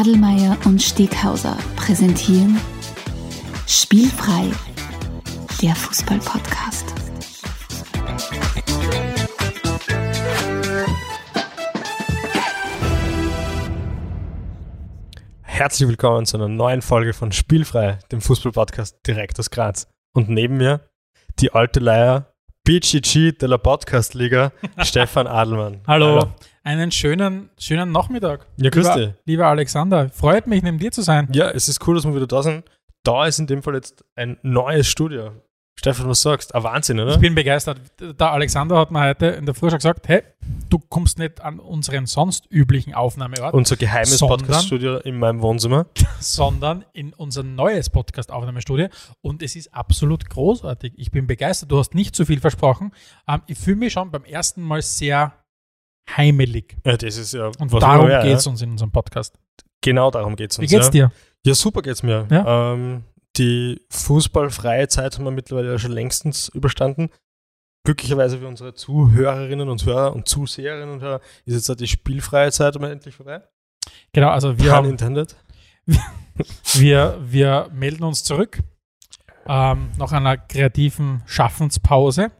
Adelmeier und Steghauser präsentieren Spielfrei, der Fußball-Podcast. Herzlich willkommen zu einer neuen Folge von Spielfrei, dem Fußball-Podcast direkt aus Graz. Und neben mir die alte Leier BGG de la Podcast-Liga, Stefan Adelmann. Hallo. Einen schönen, schönen Nachmittag. Ja, grüß lieber, dich. Lieber Alexander, freut mich, neben dir zu sein. Ja, es ist cool, dass wir wieder da sind. Da ist in dem Fall jetzt ein neues Studio. Stefan, was sagst? Ein Wahnsinn, oder? Ich bin begeistert. Der Alexander hat mir heute in der Früh schon gesagt, hey, du kommst nicht an unseren sonst üblichen Aufnahmeort, Unser geheimes Podcast-Studio in meinem Wohnzimmer. sondern in unser neues Podcast-Aufnahmestudio. Und es ist absolut großartig. Ich bin begeistert. Du hast nicht zu viel versprochen. Ähm, ich fühle mich schon beim ersten Mal sehr heimelig. Ja, das ist ja. Und darum geht es ja. uns in unserem Podcast. Genau darum geht es uns. Wie geht's ja. dir? Ja, super geht's mir. Ja? Ähm, die fußballfreie Zeit haben wir mittlerweile ja schon längstens überstanden. Glücklicherweise für unsere Zuhörerinnen und Hörer und Zuseherinnen und Hörer ist jetzt auch die spielfreie Zeit endlich vorbei. Genau, also wir Pun haben intended. Wir, wir melden uns zurück ähm, nach einer kreativen Schaffenspause.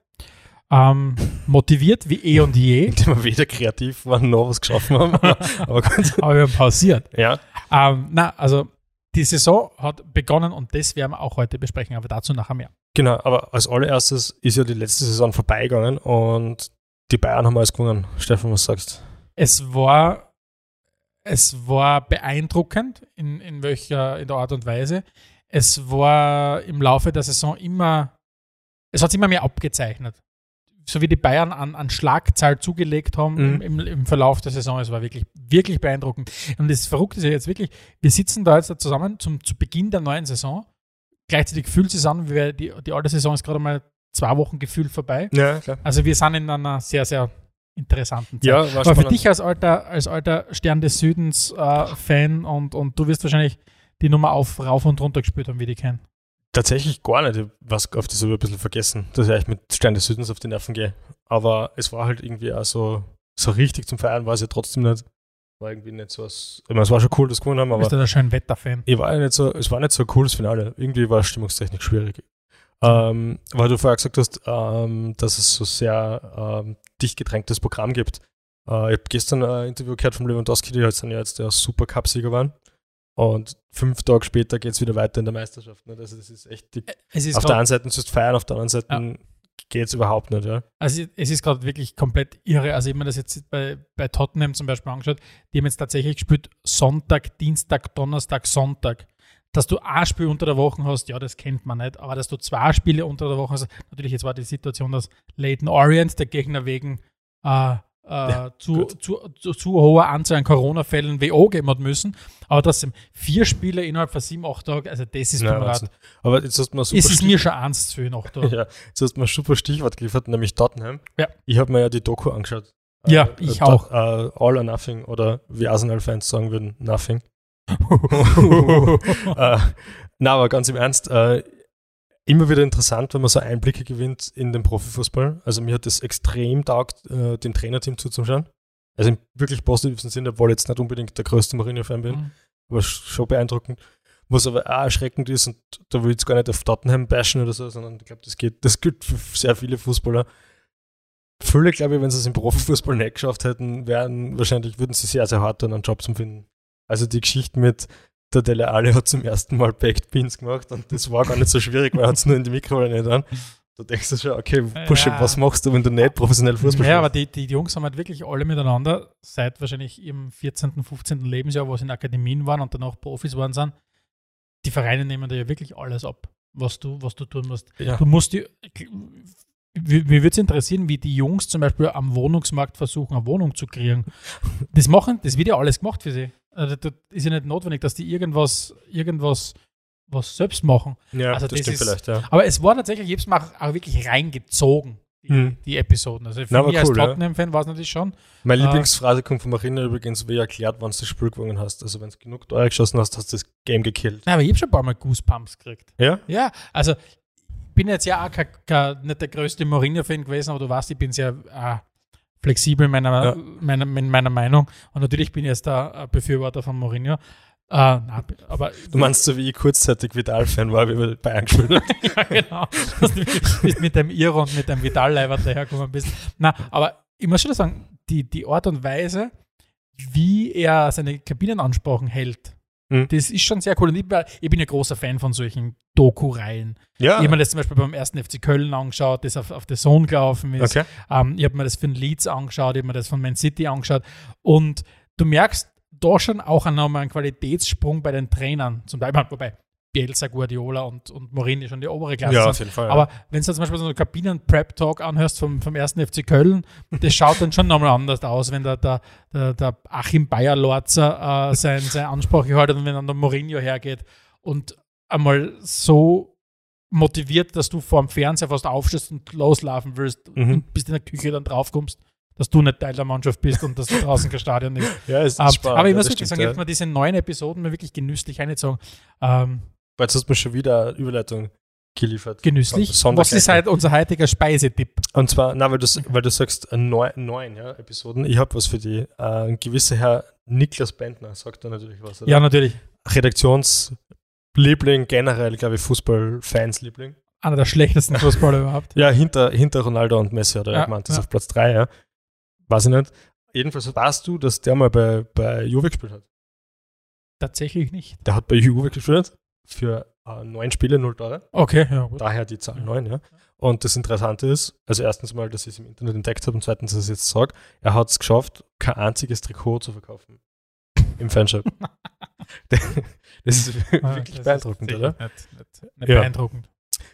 Ähm, motiviert wie eh und je, Indem wir weder kreativ waren noch was geschaffen haben. Aber gut. aber wir haben pausiert. Ja. Ähm, na, also die Saison hat begonnen und das werden wir auch heute besprechen, aber dazu nachher mehr. Genau, aber als allererstes ist ja die letzte Saison vorbeigegangen und die Bayern haben alles gewonnen. Stefan, was sagst Es war, es war beeindruckend, in, in welcher in der Art und Weise. Es war im Laufe der Saison immer, es hat sich immer mehr abgezeichnet. So wie die Bayern an, an Schlagzahl zugelegt haben Mhm. im, im, Verlauf der Saison, es war wirklich, wirklich beeindruckend. Und das Verrückte ist ja jetzt wirklich, wir sitzen da jetzt zusammen zum, zu Beginn der neuen Saison. Gleichzeitig fühlt es sich an, wie wir, die, die alte Saison ist gerade mal zwei Wochen gefühlt vorbei. Ja, klar. Also wir sind in einer sehr, sehr interessanten Zeit. Ja, war Aber für dich als alter, als alter Stern des Südens äh, Fan und, und du wirst wahrscheinlich die Nummer auf rauf und runter gespielt haben, wie die kennen. Tatsächlich gar nicht. Ich was auf das habe ich ein bisschen vergessen, dass ich eigentlich mit Stein des Südens auf die Nerven gehe. Aber es war halt irgendwie auch so, so richtig zum Feiern war es ja trotzdem nicht. War irgendwie nicht so was. Ich meine, es war schon cool, dass wir gewonnen haben, Bist aber du der schön Wetterfan? ich war ja nicht so, es war nicht so ein cooles Finale. Irgendwie war es stimmungstechnisch schwierig. Ähm, weil du vorher gesagt hast, ähm, dass es so sehr ähm, dicht gedrängtes Programm gibt. Äh, ich habe gestern ein Interview gehört von Lewandowski, die halt sind ja jetzt der Supercup-Sieger waren. Und fünf Tage später geht es wieder weiter in der Meisterschaft. Ne? Also das ist echt die Es ist auf der einen Seite sollst du feiern, auf der anderen Seite geht es überhaupt nicht. Ja? also es ist gerade wirklich komplett irre. Also ich habe mir das jetzt bei, bei Tottenham zum Beispiel angeschaut. Die haben jetzt tatsächlich gespielt Sonntag, Dienstag, Donnerstag, Sonntag. Dass du ein Spiel unter der Woche hast, ja, das kennt man nicht. Aber dass du zwei Spiele unter der Woche hast, natürlich jetzt war die Situation, dass Leighton Orient, der Gegner wegen äh, äh, zu, zu, zu, zu hoher Anzahl an Corona-Fällen WO geben hat müssen. Aber trotzdem, vier Spiele innerhalb von sieben, acht Tagen, also das ist Wahnsinn. Aber jetzt hast du mal super, Es ist mir schon eins zu noch da. ja, jetzt hast du mal ein super Stichwort geliefert, nämlich Tottenham. Ja. Ich habe mir ja die Doku angeschaut. Ja, Äh, ich äh, auch. Äh, all or nothing oder wie Arsenal-Fans sagen würden, nothing. äh, na, aber ganz im Ernst, äh, immer wieder interessant, wenn man so Einblicke gewinnt in den Profifußball. Also mir hat das extrem taugt, äh, dem Trainerteam zuzuschauen. Also im wirklich positivsten Sinne, obwohl ich jetzt nicht unbedingt der größte Mourinho-Fan bin, Mhm. aber sch- schon beeindruckend. Was aber auch erschreckend ist, und da will ich jetzt gar nicht auf Tottenham bashen oder so, sondern ich glaube, das geht, das gilt für sehr viele Fußballer. Viele, glaube ich, wenn sie es im Profifußball nicht geschafft hätten, wären wahrscheinlich, würden sie sehr, sehr hart an einen Job zu finden. Also die Geschichte mit der Dele Alli hat zum ersten Mal Baked Beans gemacht und das war gar nicht so schwierig, weil er hat es nur in die Mikrowelle nicht an. Da denkst du schon, okay, Pusche, Ja. was machst du, wenn du nicht professionell Fußball Ja, aber spielst? die, die, Jungs haben halt wirklich alle miteinander seit wahrscheinlich ihrem 14., 15. Lebensjahr, wo sie in Akademien waren und danach Profis waren sind. Die Vereine nehmen dir ja wirklich alles ab, was du, was du tun musst. Ja. Du musst die, Mir würde es interessieren, wie die Jungs zum Beispiel am Wohnungsmarkt versuchen, eine Wohnung zu kriegen. Das machen, das wird ja alles gemacht für sie. Also, das ist ja nicht notwendig, dass die irgendwas, irgendwas was selbst machen. Ja, Also das, das stimmt ist- vielleicht, ja. Aber es war tatsächlich, ich habe es mir auch, wirklich reingezogen, die, Hm. die Episoden. Also für Na, aber mich als cool, ja. Tottenham-Fan war es natürlich schon. Meine Ah. Lieblingsphrase kommt von Marina übrigens, wie erklärt, wann du das Spiel gewonnen hast. Also wenn du genug Tore geschossen hast, hast du das Game gekillt. Nein, aber ich habe schon ein paar Mal Goosebumps gekriegt. Ja? Ja, also ich bin jetzt ja auch kein, kein, nicht der größte Mourinho-Fan gewesen, aber du weißt, ich bin sehr äh, flexibel in meiner, Ja. meiner, in meiner Meinung. Und natürlich bin ich jetzt der äh, Befürworter von Mourinho. Äh, nein, aber Du meinst so, wie ich kurzzeitig Vidal-Fan war, wie wir Bayern gespielt haben. ja, genau. Dass du bist mit dem Iro und mit dem Vidal-Leiber dahergekommen bist. Na, aber ich muss schon sagen, die, die Art und Weise, wie er seine Kabinenansprachen hält, Mhm. das ist schon sehr cool. Und ich, bin- ich bin ja großer Fan von solchen Doku-Reihen. Ja, Ich habe mir das zum Beispiel beim ersten FC Köln angeschaut, das auf, auf The Zone gelaufen ist. okay. Ähm, ich habe mir das für den Leeds angeschaut, ich habe mir das von Man City angeschaut. Und du merkst da schon auch nochmal einen Qualitätssprung bei den Trainern. Zum Beispiel, wobei Bielsa, Guardiola und, und Mourinho schon die obere Klasse Ja, sind. auf jeden Fall. ja. Aber wenn du zum Beispiel so einen Kabinen-Prep-Talk anhörst vom, vom ersten FC Köln, das schaut dann schon nochmal anders aus, wenn der, der, der, der Achim Bayer-Lorzer äh, sein, seine Ansprache haltet und wenn dann der Mourinho hergeht und einmal so motiviert, dass du vor dem Fernseher fast aufstehst und loslaufen willst Mhm. und bis in der Küche dann draufkommst, dass du nicht Teil der Mannschaft bist und dass da draußen kein Stadion ist. ja, ist Ähm, spannend. aber ich ja, muss das wirklich stimmt, sagen, ich ja. habe mir diese neuen Episoden mir wirklich genüsslich eingezogen. Ähm, Weil Jetzt hast du mir schon wieder eine Überleitung geliefert. genüsslich. Was ist halt unser heutiger Speisetipp? Und zwar, na, weil du, weil du sagst, äh, neun, neun ja, Episoden. Ich habe was für die. Äh, ein gewisser Herr Niklas Bentner sagt da natürlich was. Oder? Ja, natürlich. Redaktionsliebling, generell, glaube ich, Fußballfans-Liebling. Einer der schlechtesten Fußballer überhaupt. Ja, hinter, hinter Ronaldo und Messi hat er Ja, gemeint, das ja. auf Platz 3, ja. Weiß ich nicht. Jedenfalls weißt du, dass der mal bei, bei Juve gespielt hat. Tatsächlich nicht. Der hat bei Juve gespielt für äh, neun Spiele, null Tore. Okay, ja, gut. Daher die Zahl 9, ja. Und das Interessante ist, also erstens mal, dass ich es im Internet entdeckt habe und zweitens, dass ich jetzt sage, er hat es geschafft, kein einziges Trikot zu verkaufen. Im Fanshop. das ist Ah, wirklich das beeindruckend, ist oder? Nicht, nicht, nicht Ja. beeindruckend.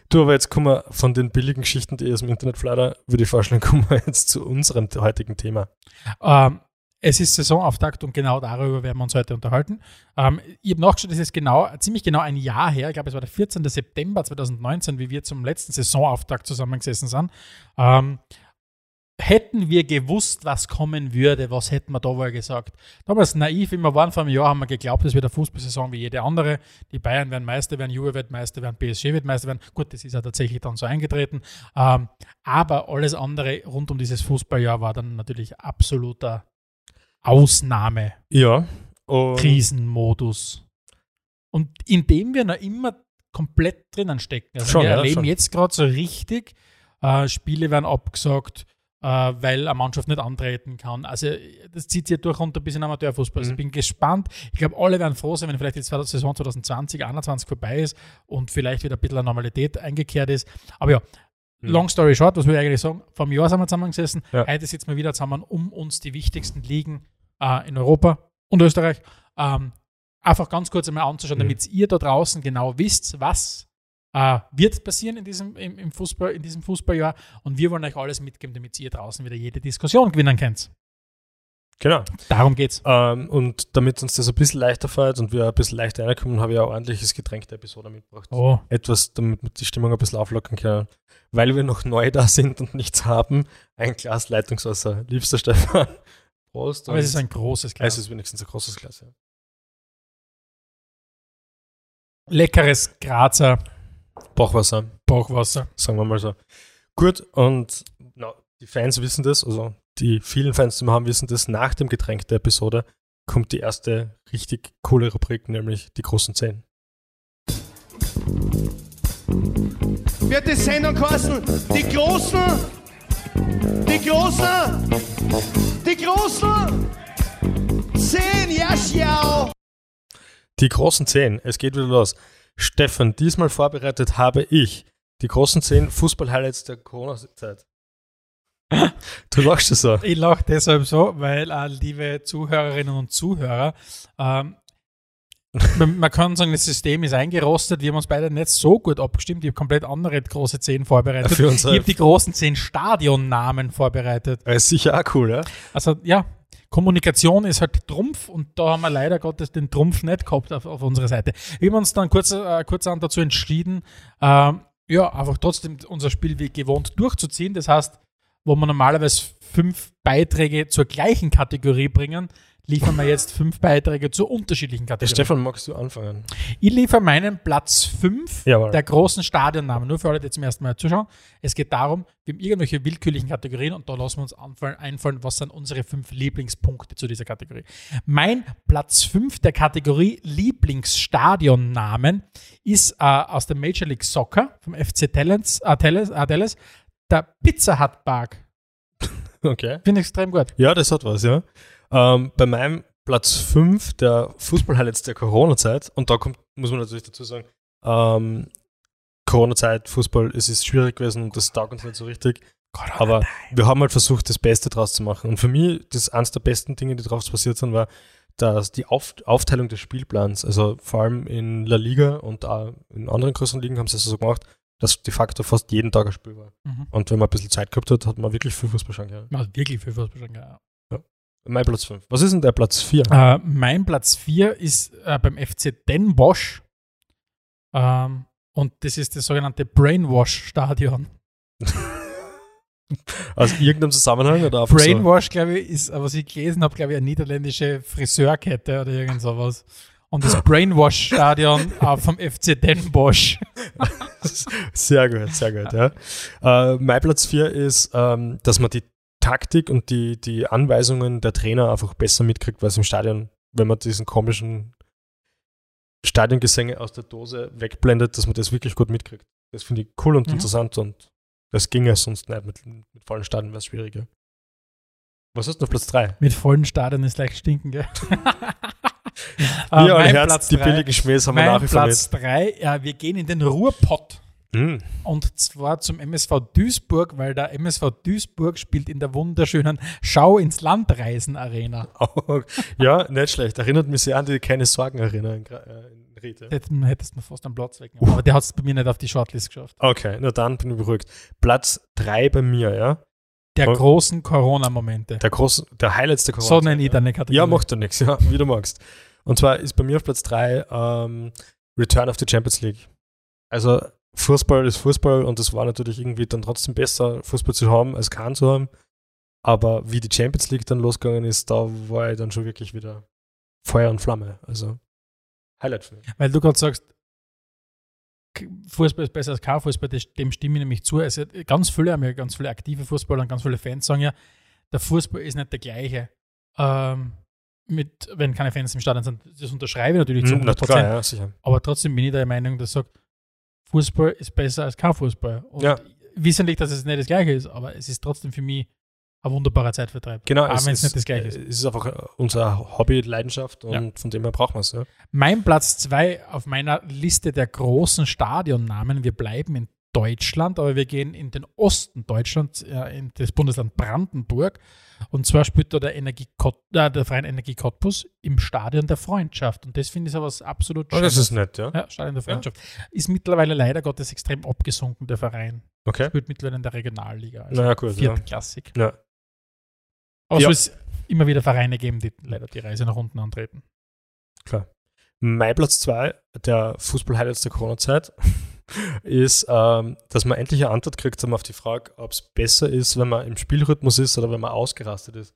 Du, aber jetzt kommen wir von den billigen Geschichten, die ich aus dem Internet flatter, würde ich vorschlagen, kommen wir jetzt zu unserem heutigen Thema. Ähm, es ist Saisonauftakt und genau darüber werden wir uns heute unterhalten. Ähm, ich habe nachgeschaut, es ist genau, ziemlich genau ein Jahr her, ich glaube, es war der 14. September 2019, wie wir zum letzten Saisonauftakt zusammengesessen sind. Ähm, hätten wir gewusst, was kommen würde, was hätten wir da wohl gesagt? Damals naiv, wie wir waren vor einem Jahr, haben wir geglaubt, es wird eine Fußballsaison wie jede andere. Die Bayern werden Meister werden, Juve wird Meister werden, PSG wird Meister werden. Gut, das ist ja tatsächlich dann so eingetreten. Ähm, aber alles andere rund um dieses Fußballjahr war dann natürlich absoluter Ausnahme, Ja. Und Krisenmodus. Und in dem wir noch immer komplett drinnen stecken. Also Schon, wir ja, erleben schon. jetzt gerade so richtig, äh, Spiele werden abgesagt, äh, weil eine Mannschaft nicht antreten kann. Also das zieht sich durch runter bis in Amateurfußball. Also Mhm. ich bin gespannt. Ich glaube, alle werden froh sein, wenn vielleicht die Saison 2020, 2021 vorbei ist und vielleicht wieder ein bisschen Normalität eingekehrt ist. Aber ja, Mhm. long story short, was will ich eigentlich sagen? Vor einem Jahr sind wir zusammengesessen. Ja. Heute sitzen wir wieder zusammen, um uns die wichtigsten Ligen äh, in Europa und Österreich ähm, einfach ganz kurz einmal anzuschauen, Mhm. damit ihr da draußen genau wisst, was äh, wird passieren in diesem, im, im Fußball, in diesem Fußballjahr. Und wir wollen euch alles mitgeben, damit ihr draußen wieder jede Diskussion gewinnen könnt. Genau. Darum geht's. Ähm, und damit uns das ein bisschen leichter fällt und wir ein bisschen leichter reinkommen, habe ich auch ordentliches Getränk der Episode mitgebracht. Oh, Etwas, damit wir die Stimmung ein bisschen auflockern können. Weil wir noch neu da sind und nichts haben, ein Glas Leitungswasser. Liebster Stefan. Prost. aber es ist ein großes Glas. es ist wenigstens ein großes Glas. Ja. Leckeres Grazer Bauchwasser, Bauchwasser. sagen wir mal so. Gut, und na, die Fans wissen das, also die vielen Fans, die wir haben, wissen das. Nach dem Getränk der Episode kommt die erste richtig coole Rubrik, nämlich die großen Zehn. wird die Sendung kosten. Die Großen, die Großen, die Großen. Zehn, ja, schau. Die großen Zehn, es geht wieder los. Stefan, diesmal vorbereitet habe ich die großen Zehn Fußball-Highlights der Corona-Zeit. Du lachst es so. Ich lache deshalb so, weil, äh, liebe Zuhörerinnen und Zuhörer, ähm, man, kann sagen, das System ist eingerostet. Wir haben uns beide nicht so gut abgestimmt. Ich habe komplett andere große zehn vorbereitet. Für ich habe die großen zehn Stadionnamen vorbereitet. äh, ist sicher auch cool, ja? Also ja, Kommunikation ist halt Trumpf und da haben wir leider Gottes den Trumpf nicht gehabt auf, auf unserer Seite. Wir haben uns dann kurz, äh, kurzerhand dazu entschieden, ähm, ja, einfach trotzdem unser Spiel wie gewohnt durchzuziehen. Das heißt, wo wir normalerweise fünf Beiträge zur gleichen Kategorie bringen, liefern wir jetzt fünf Beiträge zu unterschiedlichen Kategorien. Stefan, magst du anfangen? Ich liefere meinen Platz 5 Jawohl. der großen Stadionnamen. Nur für alle, die zum ersten Mal zuschauen. Es geht darum, wir haben irgendwelche willkürlichen Kategorien und da lassen wir uns anfallen, einfallen, was sind unsere fünf Lieblingspunkte zu dieser Kategorie. Mein Platz 5 der Kategorie Lieblingsstadionnamen ist äh, aus der Major League Soccer vom FC Dallas, äh, Dallas, äh, Dallas der Pizza Hut Park. Okay. Finde ich extrem gut. Ja, das hat was, ja. Ähm, bei meinem Platz 5 der Fußball-Highlights der Corona-Zeit, und da kommt, muss man natürlich dazu sagen, ähm, Corona-Zeit, Fußball, es ist schwierig gewesen und das taugt uns nicht so richtig. Aber wir haben halt versucht, das Beste draus zu machen. Und für mich, das eines der besten Dinge, die draus passiert sind, war, dass die Auf Aufteilung des Spielplans, also vor allem in La Liga und auch in anderen größeren Ligen haben sie es so gemacht, dass de facto fast jeden Tag ein Spiel war. Mhm. Und wenn man ein bisschen Zeit gehabt hat, hat man wirklich viel Fußball schauen können. Man hat wirklich viel Fußball schon gehabt. Mein Platz 5. Was ist denn der Platz 4? Äh, mein Platz 4 ist äh, beim FC Den Bosch. Ähm, und das ist das sogenannte Brainwash-Stadion. Aus irgendeinem Zusammenhang oder einfach so? Brainwash, glaube ich, ist, äh, was ich gelesen habe, glaube ich, eine niederländische Friseurkette oder irgend sowas. Und das Brainwash-Stadion äh, vom FC Den Bosch. Sehr gut, sehr gut, ja. Äh, mein Platz 4 ist, ähm, dass man die Taktik und die, die Anweisungen der Trainer einfach besser mitkriegt, weil es im Stadion, wenn man diesen komischen Stadiongesänge aus der Dose wegblendet, dass man das wirklich gut mitkriegt. Das finde ich cool und Mhm. interessant und das ginge sonst nicht. Mit, mit vollen Stadien wäre es schwieriger. Was hast du auf Platz 3? Mit vollen Stadien ist leicht stinken, gell? Ja, Äh, mein Herz, Platz die drei- billigen Schmähs haben wir Mein nach wie vor Platz 3, ja, wir gehen in den Ruhrpott. Nicht. Hm. Und zwar zum MSV Duisburg, weil der MSV Duisburg spielt in der wunderschönen Schau ins Landreisen Arena. Oh, ja, nicht schlecht. Erinnert mich sehr an die Keine Sorgen Arena in, äh, in Ried. Hättest du hättest mir fast einen Platz weggenommen. Aber der hat es bei mir nicht auf die Shortlist geschafft. Okay, na dann bin ich beruhigt. Platz 3 bei mir, ja. Der Oh. großen Corona-Momente. Der große, der Highlights der So Corona. nenne ich deine Kategorie. Ja, macht doch nichts, ja, wie du magst. Und zwar ist bei mir auf Platz 3 ähm, Return of the Champions League. Also Fußball ist Fußball und es war natürlich irgendwie dann trotzdem besser, Fußball zu haben, als keinen zu haben. Aber wie die Champions League dann losgegangen ist, da war ich dann schon wirklich wieder Feuer und Flamme. Also Highlight für mich. Weil du gerade sagst, Fußball ist besser als kein Fußball, dem stimme ich nämlich zu. Also ganz viele, haben ja ganz viele aktive Fußballer und ganz viele Fans sagen ja, der Fußball ist nicht der gleiche. Ähm, mit, wenn keine Fans im Stadion sind, das unterschreibe ich natürlich zu Hm, na 100%. klar, ja, sicher. Aber trotzdem bin ich der Meinung, dass sage, Fußball ist besser als kein Fußball. Und Ja. wissentlich, dass es nicht das Gleiche ist, aber es ist trotzdem für mich ein wunderbarer Zeitvertreib. Genau, auch wenn es ist- nicht das Gleiche ist. Es ist einfach unser Hobby, Leidenschaft und Ja. von dem her brauchen wir es. Ja. Mein Platz zwei auf meiner Liste der großen Stadionnamen. Wir bleiben in Deutschland, aber wir gehen in den Osten Deutschlands, äh, in das Bundesland Brandenburg. Und zwar spielt da der, Energie äh, der Verein Energie Cottbus im Stadion der Freundschaft. Und das finde ich was absolut Oh, das ist nett, ja. Ja, Stadion der Freundschaft. Ist mittlerweile leider Gottes extrem abgesunken, der Verein. Okay. Spielt mittlerweile in der Regionalliga. Also Naja. Ja. viertklassig. Ja. Aber Ja. es immer wieder Vereine geben, die leider die Reise nach unten antreten. Mein Platz 2 der Fußball-Highlights der Corona-Zeit ist, ähm, dass man endlich eine Antwort kriegt auf die Frage, ob es besser ist, wenn man im Spielrhythmus ist oder wenn man ausgerastet ist.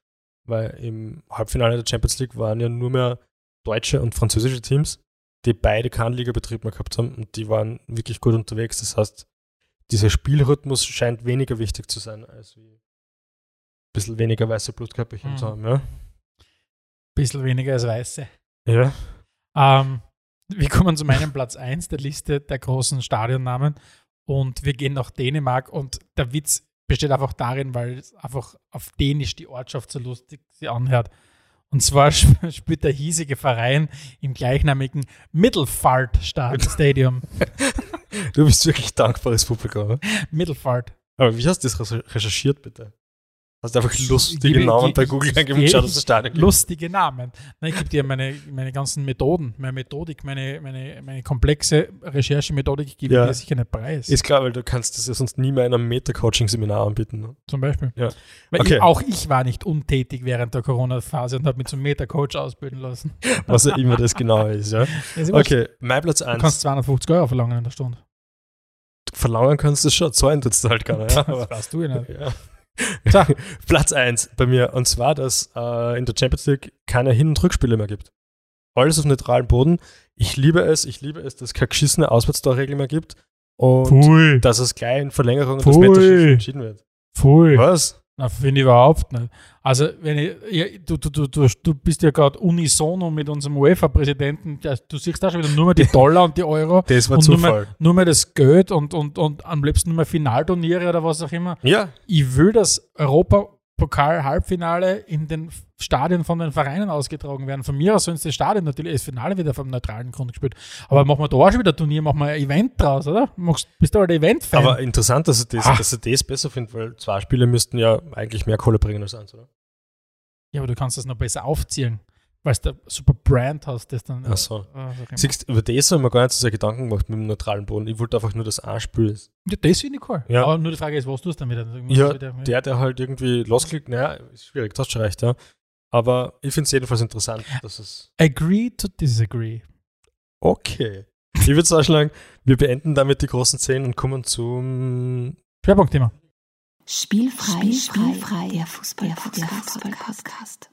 Weil im Halbfinale der Champions League waren ja nur mehr deutsche und französische Teams, die beide keinen Ligabetrieb mehr gehabt haben und die waren wirklich gut unterwegs. Das heißt, dieser Spielrhythmus scheint weniger wichtig zu sein, als wie ein bisschen weniger weiße Blutkörperchen Mhm. zu haben. Ja? Bisschen weniger als Weiße. ja. Ähm, wir kommen zu meinem Platz 1 der Liste der großen Stadionnamen und wir gehen nach Dänemark und der Witz besteht einfach darin, weil es einfach auf Dänisch die Ortschaft so lustig sie anhört. Und zwar sp- spielt der hiesige Verein im gleichnamigen Middelfart Stad- Stadium. Du bist wirklich dankbares Publikum. Oder? Middelfart. Aber wie hast du das recher- recherchiert, bitte? Hast du einfach lustige Gebe- Namen bei Google eingegeben und geschaut, dass das Stadion gibt? Lustige Namen. Na, ich gebe dir meine, meine ganzen Methoden, meine Methodik, meine, meine, meine komplexe Recherchemethodik gebe Ja. ich dir sicher nicht preis. Ist klar, weil du kannst das ja sonst nie mehr in einem Meta-Coaching-Seminar anbieten. Ne? Zum Beispiel. Ja. Weil Okay. ich, auch ich war nicht untätig während der Corona-Phase und habe mich zum Meta-Coach ausbilden lassen. Was ja immer das genau ist. Ja? Wurscht. Okay, mein Platz Du kannst 1. 250 Euro verlangen in der Stunde. Verlangen kannst du schon, zahlen tut's halt keiner. Ja? Das weißt du ja nicht. ja. Platz 1 bei mir. Und zwar, dass äh, in der Champions League keine Hin- und Rückspiele mehr gibt. Alles auf neutralem Boden. Ich liebe es, ich liebe es, dass es keine geschissene Auswärtstorregel mehr gibt. Und Pfui. dass es gleich in Verlängerung Pfui. Meterschießen entschieden wird. Pfui. Was? Na, finde ich überhaupt nicht. Also, wenn ich, ja, du, du, du, du, du bist ja gerade unisono mit unserem UEFA-Präsidenten. Du siehst da schon wieder nur mehr die Dollar und die Euro. Das war und nur Zufall. mehr, nur mehr das Geld und, und, und am liebsten nur mehr Finalturniere oder was auch immer. Ja, Ich will, dass Europapokal-Halbfinale in den Stadien von den Vereinen ausgetragen werden. Von mir aus sollen das Stadion natürlich das Finale wieder vom neutralen Grund gespielt. Aber machen wir da auch schon wieder Turnier, machen wir ein Event draus, oder? Machst, bist du halt Event-Fan? aber interessant, dass ich das, Ah. dass ich das besser finde, weil zwei Spiele müssten ja eigentlich mehr Kohle bringen als eins, oder? Ja, aber du kannst das noch besser aufziehen, weil du super Brand hast, das dann. Ach so. äh, immer. Siehst, über das haben wir gar nicht so sehr Gedanken gemacht mit dem neutralen Boden. Ich wollte einfach nur, dass ein Spiel ist. ja, das finde ich cool. Ja. Aber nur die Frage ist, was tust du? Du musst Ja, wieder Der, der halt irgendwie losklickt, naja, ist schwierig, das hast schon recht, ja. Aber ich finde es jedenfalls interessant, dass es. Agree to disagree. Okay. Ich würde vorschlagen, wir beenden damit die großen Szenen und kommen zum. Schwerpunktthema. Spielfrei, Spielfrei, der Fußball-Podcast.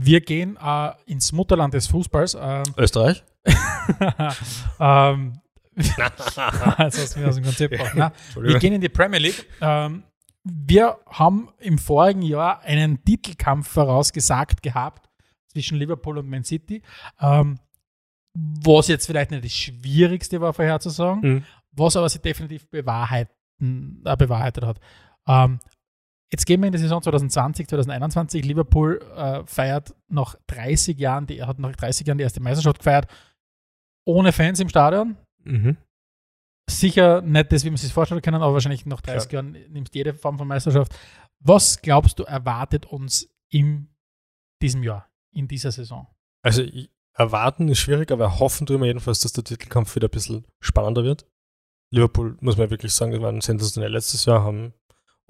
Wir gehen äh, ins Mutterland des Fußballs. Ähm, Österreich? ähm, Jetzt hast du mich aus dem Konzept gebracht. Nein, wir Entschuldigung. gehen in die Premier League. Ähm, wir haben im vorigen Jahr einen Titelkampf vorausgesagt gehabt zwischen Liverpool und Man City. Ähm, was jetzt vielleicht nicht das Schwierigste war vorherzusagen, Mhm. was aber sich definitiv bewahrheiten, äh, bewahrheitet hat. Ähm, jetzt gehen wir in die Saison 2020, 2021. Liverpool äh, feiert nach 30 Jahren, die, hat nach 30 Jahren die erste Meisterschaft gefeiert, ohne Fans im Stadion. Mhm. Sicher nicht das, wie man sich vorstellen kann, aber wahrscheinlich nach 30 Jahren nimmst du jede Form von Meisterschaft. Was glaubst du, erwartet uns in diesem Jahr, in dieser Saison? Also, erwarten ist schwierig, aber hoffen tun wir jedenfalls, dass der Titelkampf wieder ein bisschen spannender wird. Liverpool, muss man wirklich sagen, die waren sensationell letztes Jahr, haben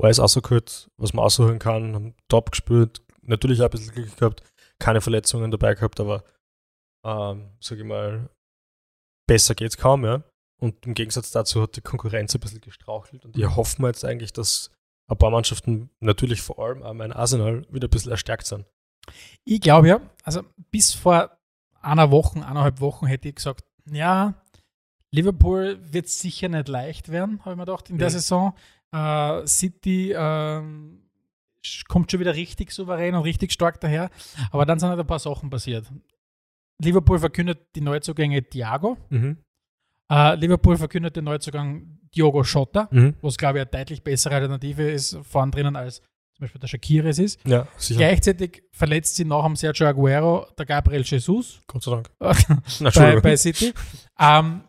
alles rausgeholt, was man rausholen kann, haben top gespielt, natürlich auch ein bisschen Glück gehabt, keine Verletzungen dabei gehabt, aber ähm, sage ich mal, besser geht's kaum, ja. Und im Gegensatz dazu hat die Konkurrenz ein bisschen gestrauchelt und hier hoffen wir jetzt eigentlich, dass ein paar Mannschaften, natürlich vor allem auch mein Arsenal, wieder ein bisschen erstärkt sind. Ich glaube ja, also bis vor einer Woche, eineinhalb Wochen hätte ich gesagt, ja, Liverpool wird sicher nicht leicht werden, habe ich mir gedacht, in der Mhm. Saison. Äh, City sch- kommt schon wieder richtig souverän und richtig stark daher. Aber dann sind halt ein paar Sachen passiert. Liverpool verkündet die Neuzugänge Thiago. Mhm. Äh, Liverpool verkündet den Neuzugang Diogo Jota, Mhm. was glaube ich eine deutlich bessere Alternative ist vorn drinnen als zum Beispiel der Shakira es ist. Ja, sicher. Gleichzeitig verletzt sie nach dem Sergio Aguero der Gabriel Jesus Gott sei Dank. bei, bei City. ähm,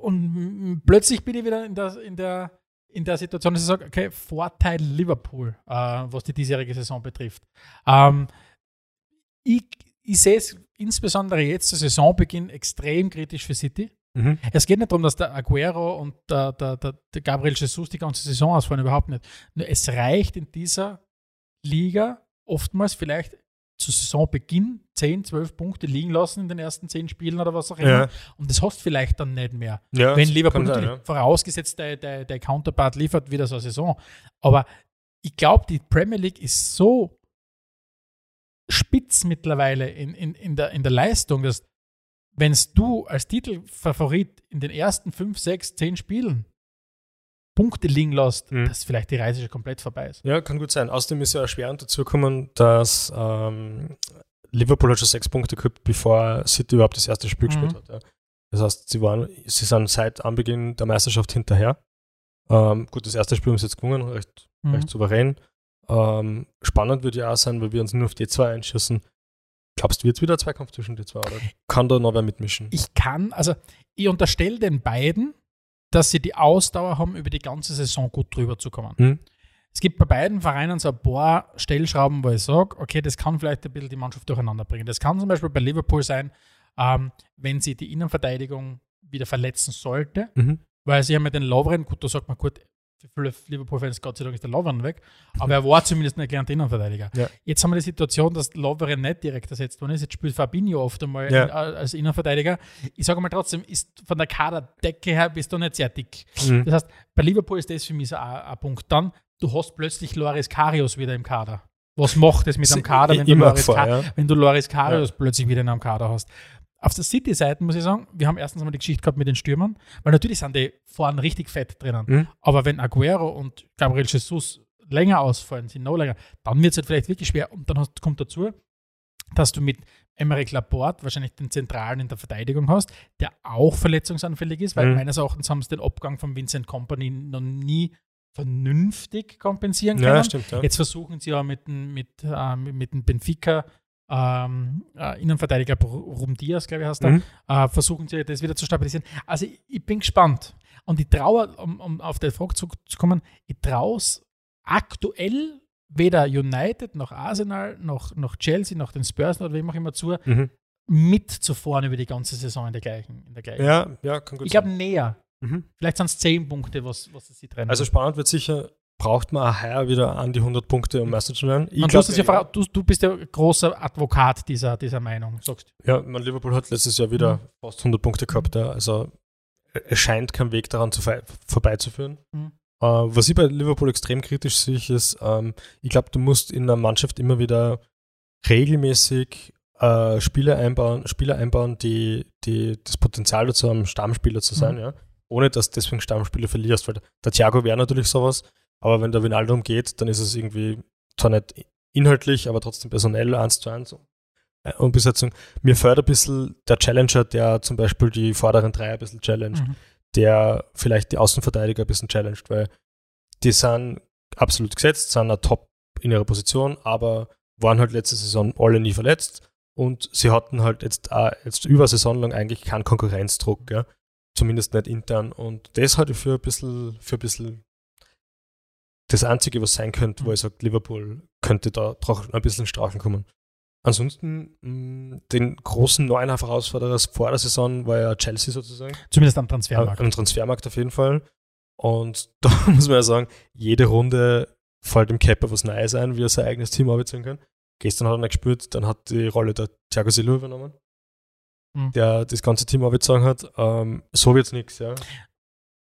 und plötzlich bin ich wieder in der, in der, in der Situation, dass ich sage, okay, Vorteil Liverpool, äh, was die diesjährige Saison betrifft. Ähm, ich, ich sehe es insbesondere jetzt zu Saisonbeginn extrem kritisch für City. Mhm. Es geht nicht darum, dass der Aguero und der, der, der, der Gabriel Jesus die ganze Saison ausfallen, überhaupt nicht. Nur es reicht in dieser Liga oftmals vielleicht zu Saisonbeginn 10, 12 Punkte liegen lassen in den ersten 10 Spielen oder was auch immer. Ja. Und das hast du vielleicht dann nicht mehr. Ja, Wenn Liverpool sein, natürlich vorausgesetzt, der, der, der Counterpart liefert wieder so eine Saison. Aber ich glaube, die Premier League ist so spitz mittlerweile in, in, in, der, in der Leistung, dass wenn du als Titelfavorit in den ersten 5, 6, 10 Spielen Punkte liegen lässt, Mhm. dass vielleicht die Reise schon komplett vorbei ist. Ja, kann gut sein. Außerdem ist ja erschwerend dazu gekommen, dass ähm, Liverpool hat schon sechs Punkte gehabt, bevor City überhaupt das erste Spiel Mhm. gespielt hat. Ja. Das heißt, sie waren, sie sind seit Anbeginn der Meisterschaft hinterher. Ähm, gut, das erste Spiel haben sie jetzt gewonnen, recht, Mhm. recht souverän. Ähm, spannend wird ja auch sein, weil wir uns nur auf die zwei einschießen. Glaubst du, wird es wieder ein Zweikampf zwischen die zwei? Oder kann da noch wer mitmischen? Ich kann, also ich unterstelle den beiden, dass sie die Ausdauer haben, über die ganze Saison gut drüber zu kommen. Mhm. Es gibt bei beiden Vereinen so ein paar Stellschrauben, wo ich sage, okay, das kann vielleicht ein bisschen die Mannschaft durcheinander bringen. Das kann zum Beispiel bei Liverpool sein, ähm, wenn sie die Innenverteidigung wieder verletzen sollte, Mhm. weil sie haben ja den Lovren, gut, da sagt man, gut, für viele Liverpool-Fans, Gott sei Dank ist der Lovren weg, aber er war zumindest ein erklärter Innenverteidiger. Ja. Jetzt haben wir die Situation, dass Lovren nicht direkt ersetzt worden ist. Jetzt spielt Fabinho oft einmal Ja. in, als Innenverteidiger. Ich sage mal trotzdem, ist von der Kaderdecke her bist du nicht sehr dick. Mhm. Das heißt, bei Liverpool ist das für mich so ein, ein Punkt. Dann, du hast plötzlich Loris Karius wieder im Kader. Was macht es mit einem Kader, wenn du Loris, vor, Ka ja. wenn du Loris Karius plötzlich wieder in einem Kader hast? Auf der City-Seite muss ich sagen, wir haben erstens mal die Geschichte gehabt mit den Stürmern, weil natürlich sind die vorne richtig fett drinnen. Mhm. Aber wenn Aguero und Gabriel Jesus länger ausfallen, sind noch länger, dann wird es halt vielleicht wirklich schwer. Und dann hast, kommt dazu, dass du mit Emerick Laporte wahrscheinlich den Zentralen in der Verteidigung hast, der auch verletzungsanfällig ist, weil Mhm. meines Erachtens haben sie den Abgang von Vincent Company noch nie vernünftig kompensieren können. Ja, stimmt. Ja. Jetzt versuchen sie ja mit, dem- mit, äh, mit dem Benfica ähm, äh, Innenverteidiger Rum Diaz, glaube ich, heißt er, Mhm. äh, versuchen sie das wieder zu stabilisieren. Also ich, ich bin gespannt. Und ich traue, um, um auf die Frage zurückzukommen, ich traue es aktuell weder United noch Arsenal noch, noch Chelsea noch den Spurs oder wem auch immer zu, Mhm. mitzufahren über die ganze Saison in der gleichen. In der gleichen. ja, ja, kann gut ich glaube näher. Mhm. Vielleicht sind es zehn Punkte, was, was sie trennen. Also spannend wird sicher, braucht man auch heuer wieder an die 100 Punkte, um Meister zu werden. Ich Man, du, glaub, ja, ver- du, du bist ja großer Advokat dieser, dieser Meinung, sagst. Ja, mein Liverpool hat letztes Jahr wieder fast 100 Punkte gehabt. Ja. Also es scheint kein Weg daran zu vorbeizuführen. Mhm. Äh, was ich bei Liverpool extrem kritisch sehe, ist, ähm, ich glaube, du musst in einer Mannschaft immer wieder regelmäßig äh, Spieler einbauen, Spieler einbauen, die, die das Potenzial dazu haben, Stammspieler zu sein, Mhm. ja. Ohne dass du deswegen Stammspieler verlierst, weil der Thiago wäre natürlich sowas, aber wenn der Vinaldo geht, dann ist es irgendwie zwar nicht inhaltlich, aber trotzdem personell eins zu eins äh, und Besetzung. Mir fällt ein bisschen der Challenger, der zum Beispiel die vorderen drei ein bisschen challenged, Mhm. der vielleicht die Außenverteidiger ein bisschen challenged, weil die sind absolut gesetzt, sind Top in ihrer Position, aber waren halt letzte Saison alle nie verletzt und sie hatten halt jetzt, auch jetzt über Saison lang eigentlich keinen Konkurrenzdruck, ja? zumindest nicht intern und das halte ich für ein bisschen, für ein bisschen das Einzige, was sein könnte, wo ich sage, Liverpool könnte da drauf ein bisschen straucheln kommen. Ansonsten, mh, den großen neuen Herausforderer vor der Saison war ja Chelsea sozusagen. Zumindest am Transfermarkt. Am Transfermarkt auf jeden Fall. Und da muss man ja sagen, jede Runde fällt dem Kepper was Neues ein, wie er sein eigenes Team arbeiten kann. Gestern hat er nicht gespielt, dann hat die Rolle der Thiago Silva übernommen, Mhm. der das ganze Team arbeiten hat. Ähm, so wird es nichts, ja.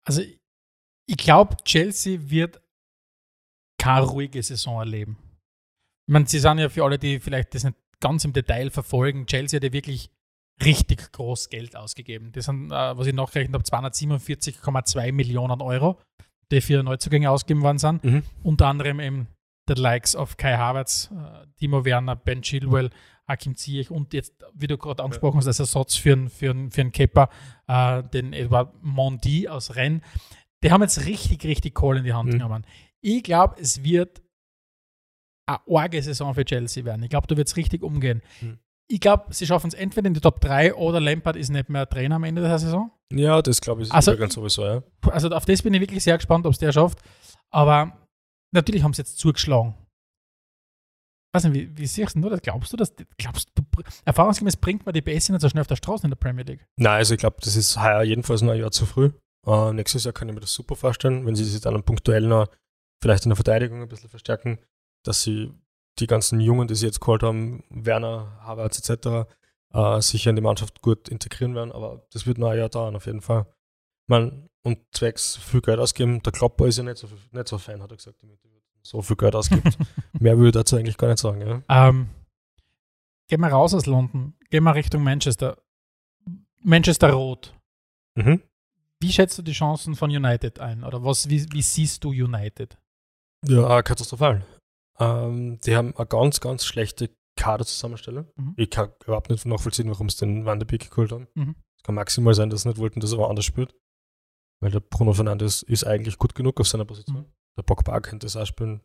Also ich glaube, Chelsea wird keine ruhige Saison erleben. Ich meine, sie sind ja für alle, die vielleicht das nicht ganz im Detail verfolgen, Chelsea hat ja wirklich richtig groß Geld ausgegeben. Das sind, äh, was ich nachgerechnet habe, 247,2 Millionen Euro, die für Neuzugänge ausgegeben worden sind. Mhm. Unter anderem eben der Likes of Kai Havertz, äh, Timo Werner, Ben Chilwell, Hakim Ziyech und jetzt, wie du gerade angesprochen hast, als Ersatz für einen für einen- für einen Kepper, äh, den Edouard Mondi aus Rennes. Die haben jetzt richtig, richtig Kohle in die Hand Mhm. genommen. Ich glaube, es wird eine arge Saison für Chelsea werden. Ich glaube, da wird es richtig umgehen. Mhm. Ich glaube, sie schaffen es entweder in die Top 3 oder Lampard ist nicht mehr Trainer am Ende der Saison. Ja, das glaube ich Also, übrigens sowieso, ja. Also auf das bin ich wirklich sehr gespannt, ob es der schafft. Aber natürlich haben sie jetzt zugeschlagen. Weiß nicht, wie, wie siehst du das? Glaubst du, dass glaubst du, erfahrungsgemäß bringt man die BS nicht so schnell auf der Straße in der Premier League? Nein, also ich glaube, das ist heuer jedenfalls noch ein Jahr zu früh. Äh, nächstes Jahr kann ich mir das super vorstellen, wenn sie sich dann punktuell noch vielleicht in der Verteidigung ein bisschen verstärken, dass sie die ganzen Jungen, die sie jetzt geholt haben, Werner, Havertz etc., äh, sicher in die Mannschaft gut integrieren werden. Aber das wird noch ein Jahr dauern, auf jeden Fall. Man, und zwecks viel Geld ausgeben, der Klopper ist ja nicht so, nicht so Fan, hat er gesagt, damit er so viel Geld ausgibt. Mehr würde ich dazu eigentlich gar nicht sagen. Ja. Ähm, gehen wir raus aus London, gehen wir Richtung Manchester. Manchester Rot. Mhm. Wie schätzt du die Chancen von United ein? Oder was, wie, wie siehst du United? Ja, katastrophal. Ähm, die haben eine ganz, ganz schlechte Kaderzusammenstellung. Mhm. Ich kann überhaupt nicht nachvollziehen, warum sie den Van de Beek geholt haben. Mhm. Es kann maximal sein, dass sie nicht wollten, dass er woanders spielt. Weil der Bruno Fernandes ist eigentlich gut genug auf seiner Position. Mhm. Der Pogba könnte es auch spielen.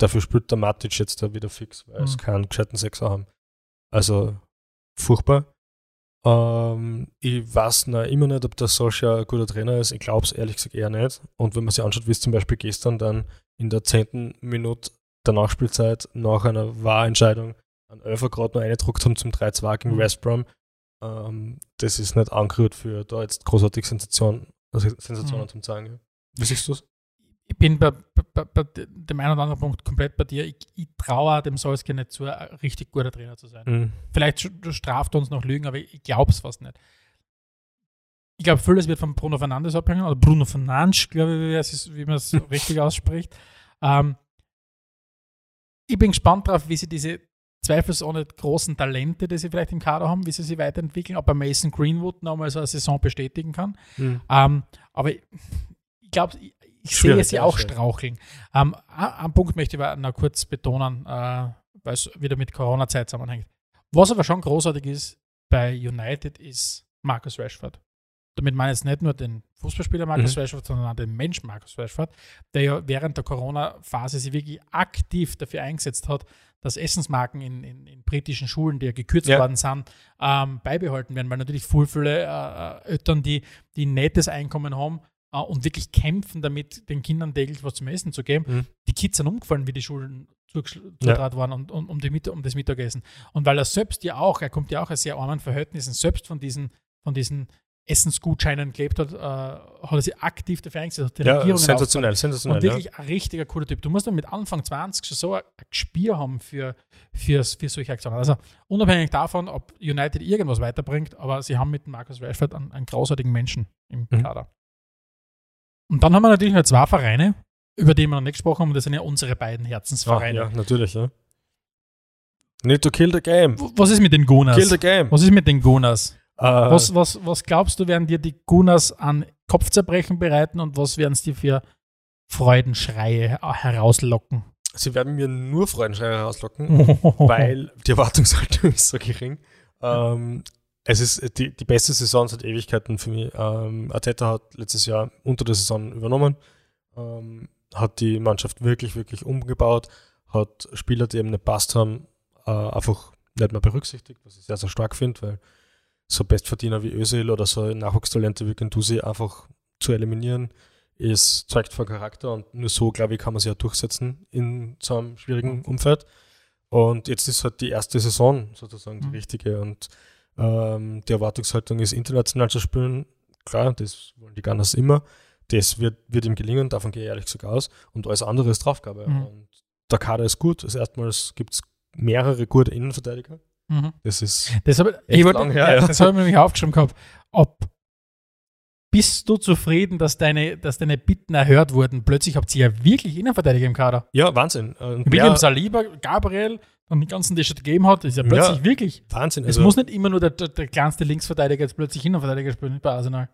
Dafür spielt der Matic jetzt da wieder fix, weil es Mhm. keinen gescheiten Sechser haben. Also furchtbar. Ähm, ich weiß noch immer nicht, ob der Solskjaer ein guter Trainer ist. Ich glaube es ehrlich gesagt eher nicht. Und wenn man sich anschaut, wie es zum Beispiel gestern dann in der zehnten Minute der Nachspielzeit nach einer Wahrentscheidung an Elfer gerade noch eingedruckt haben zum 3-2 gegen Mhm. West Brom, ähm, das ist nicht angerührt für da jetzt großartig Sensation, also Sensationen Mhm. zum Zeigen. Wie siehst du es? Ich bin bei, bei, bei dem einen oder anderen Punkt komplett bei dir. Ich, ich traue dem Solskjaer nicht zu, ein richtig guter Trainer zu sein. Mhm. Vielleicht straft er uns noch Lügen, aber ich glaube es fast nicht. Ich glaube, vieles wird von Bruno Fernandes abhängen, oder Bruno Fernandes, glaube ich, wie, man es richtig ausspricht. Ähm, ich bin gespannt darauf, wie sie diese zweifelsohne großen Talente, die sie vielleicht im Kader haben, wie sie sie weiterentwickeln, ob er Mason Greenwood nochmal so eine Saison bestätigen kann. Mhm. Ähm, aber ich glaube, ich, sehe sie ja, auch schwierig. straucheln. Ähm, ein ein Punkt möchte ich aber noch kurz betonen, äh, weil es wieder mit Corona-Zeit zusammenhängt. Was aber schon großartig ist bei United, ist Marcus Rashford. Damit meine ich jetzt nicht nur den Fußballspieler Marcus Mhm. Rashford, sondern auch den Mensch Marcus Rashford, der ja während der Corona-Phase sich wirklich aktiv dafür eingesetzt hat, dass Essensmarken in, in, in britischen Schulen, die ja gekürzt Ja. worden sind, ähm, beibehalten werden, weil natürlich viele äh, äh, Eltern, die, die ein nettes Einkommen haben und wirklich kämpfen damit, den Kindern täglich was zum Essen zu geben, Mhm. die Kids sind umgefallen, wie die Schulen zugesch- Ja. waren und, und um, die, Mit- um das Mittagessen. Und weil er selbst ja auch, er kommt ja auch aus sehr armen Verhältnissen, selbst von diesen, von diesen Essensgutscheinen gelebt hat, äh, hat er sich aktiv dafür eingesetzt, Ja, Regierungen sensationell, und sensationell. Ja. wirklich ein richtiger cooler Typ. Du musst dann mit Anfang 20 schon so ein ein Gespür haben für, für, für solche Aktionen. Also unabhängig davon, ob United irgendwas weiterbringt, aber sie haben mit Marcus Rashford einen, einen großartigen Menschen im Mhm. Kader. Und dann haben wir natürlich noch zwei Vereine, über die wir noch nicht gesprochen haben, und das sind ja unsere beiden Ah, Herzensvereine. ja, natürlich, ja. Need to kill the game. Was ist mit den Gunners? Kill the game. Was ist mit den Gunners? Äh, Was, was, was glaubst du, werden dir die Gunners an Kopfzerbrechen bereiten und was werden es dir für Freudenschreie herauslocken? Sie werden mir nur Freudenschreie herauslocken, weil die Erwartungshaltung ist so gering. Ähm, es ist die, die beste Saison seit Ewigkeiten für mich. Ähm, Arteta hat letztes Jahr unter der Saison übernommen, ähm, hat die Mannschaft wirklich, wirklich umgebaut, hat Spieler, die eben nicht passt haben, äh, einfach nicht mehr berücksichtigt, was ich sehr, sehr stark finde, weil so Bestverdiener wie Özil oder so Nachwuchstalente wie Gendusi einfach zu eliminieren, ist, zeugt von Charakter und nur so, glaube ich, kann man sich ja durchsetzen in so einem schwierigen Umfeld. Und jetzt ist halt die erste Saison sozusagen die Mhm. richtige und ähm, die Erwartungshaltung ist, international zu spielen. Klar, das wollen die Gunners immer. Das wird, wird ihm gelingen, davon gehe ich ehrlich gesagt aus. Und alles andere ist Draufgabe. Mhm. Und der Kader ist gut. Das erstmals gibt es mehrere gute Innenverteidiger. Mhm. Das ist Das habe Echt ich wollte- lang her, ja, ja. das habe ich mir nämlich aufgeschrieben gehabt. Ob bist du zufrieden, dass deine, dass deine Bitten erhört wurden? Plötzlich habt ihr ja wirklich Innenverteidiger im Kader. ja Wahnsinn. Und William Saliba, Gabriel und die ganzen, die es schon gegeben hat, ist ja plötzlich Ja. wirklich. Wahnsinn. Es Also muss nicht immer nur der, der, der kleinste Linksverteidiger jetzt plötzlich Innenverteidiger spielen bei Arsenal.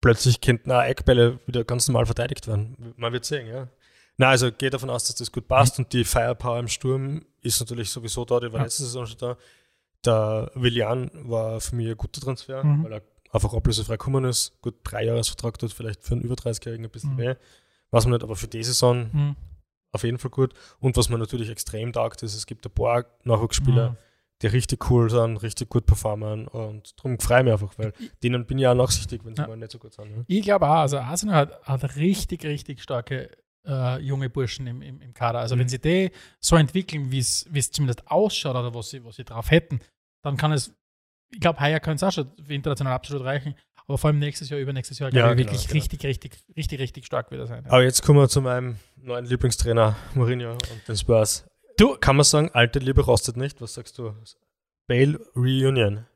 plötzlich könnten auch Eckbälle wieder ganz normal verteidigt werden. Man wird sehen, ja. Na, also geht davon aus, dass das gut passt und die Firepower im Sturm ist natürlich sowieso da, die war Ja. letzte Saison schon da. Der Willian war für mich ein guter Transfer, Mhm. weil er einfach ablösefrei gekommen ist. Gut, drei Jahresvertrag tut vielleicht für einen über 30-Jährigen ein bisschen Mhm. weh. Was man nicht, aber für die Saison Hm. Auf jeden Fall gut. Und was man natürlich extrem taugt, ist, es gibt ein paar Nachwuchsspieler, Hm. die richtig cool sind, richtig gut performen und darum freue ich mich einfach, weil denen bin ich auch nachsichtig, wenn sie Ja. mal nicht so gut sind. Ne? Ich glaube auch, also Arsenal hat, hat richtig, richtig starke äh, junge Burschen im, im, im Kader. Also Mhm. wenn sie die so entwickeln, wie es zumindest ausschaut oder was sie, was sie drauf hätten, dann kann es, ich glaube, heuer kann es auch schon international absolut reichen, aber vor allem nächstes Jahr, übernächstes Jahr, glaube Ja, ich, genau, wirklich genau. richtig, richtig, richtig, richtig stark wieder sein. Ja. Aber jetzt kommen wir zu meinem neuen Lieblingstrainer, Mourinho und den Spurs. Du, Kann man sagen, alte Liebe rostet nicht? Was sagst du? Bale Reunion.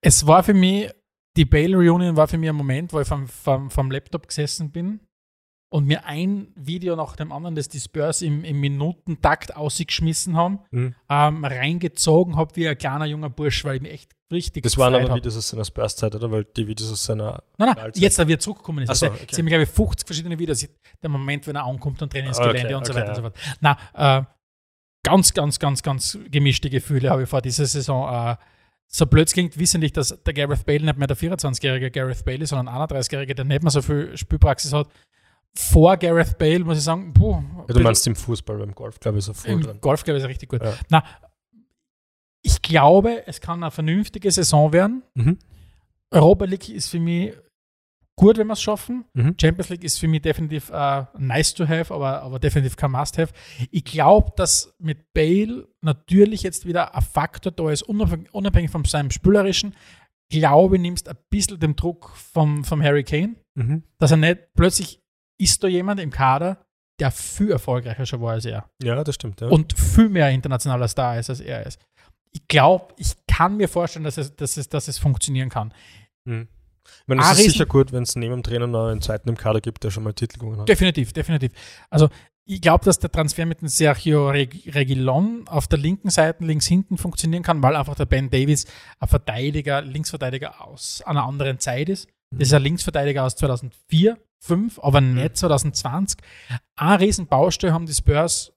es war für mich, die Bale Reunion war für mich ein Moment, wo ich vom, vom, vom Laptop gesessen bin und mir ein Video nach dem anderen, das die Spurs im, im Minutentakt ausgeschmissen haben, Mhm. ähm, reingezogen habe wie ein kleiner junger Bursch, weil ich mich echt richtig Das waren aber hab. Videos aus seiner Spurs-Zeit, oder? Weil die Videos aus seiner. Nein, nein, Allzeit. jetzt, da wir zurückgekommen ist. So, Also, okay. Sie haben, glaube ich, 50 verschiedene Videos. Der Moment, wenn er ankommt und Trainingsgelände Okay, und so okay, weiter und so ja. fort. Na, äh, ganz, ganz, ganz, ganz gemischte Gefühle habe ich vor dieser Saison. Äh, so blöd klingt, wissentlich, dass der Gareth Bale nicht mehr der 24-jährige Gareth Bale ist, sondern ein 31-jährige, der nicht mehr so viel Spielpraxis hat. Vor Gareth Bale muss ich sagen, puh, Ja, du meinst im Fußball, beim Golf, glaube ich, so voll im dran. Golf, glaube ich, ist richtig gut. Ja. Na, ich glaube, es kann eine vernünftige Saison werden. Mhm. Europa League ist für mich gut, wenn wir es schaffen. Mhm. Champions League ist für mich definitiv äh, nice to have, aber, aber definitiv kein Must-have. Ich glaube, dass mit Bale natürlich jetzt wieder ein Faktor da ist, unabhängig, von seinem Spielerischen. Glaube, nimmst ein bisschen den Druck vom, vom Harry Kane, Mhm. dass er nicht plötzlich ist da jemand im Kader, der viel erfolgreicher schon war als er Ja, das stimmt. Ja. und viel mehr internationaler Star ist, als er ist. Ich glaube, ich kann mir vorstellen, dass es, dass es, dass es funktionieren kann. Mhm. Ich meine, es Ah, ist sicher gut, wenn es neben dem Trainer noch einen zweiten im Kader gibt, der schon mal Titel gewonnen hat. Definitiv, definitiv. Also ich glaube, dass der Transfer mit dem Sergio Reg Regilon auf der linken Seite, links hinten funktionieren kann, weil einfach der Ben Davis ein Verteidiger, Linksverteidiger aus einer anderen Zeit ist. Das ist ein Linksverteidiger aus 2004, 5, aber nicht 2020. Ein riesen Baustelle haben die Spurs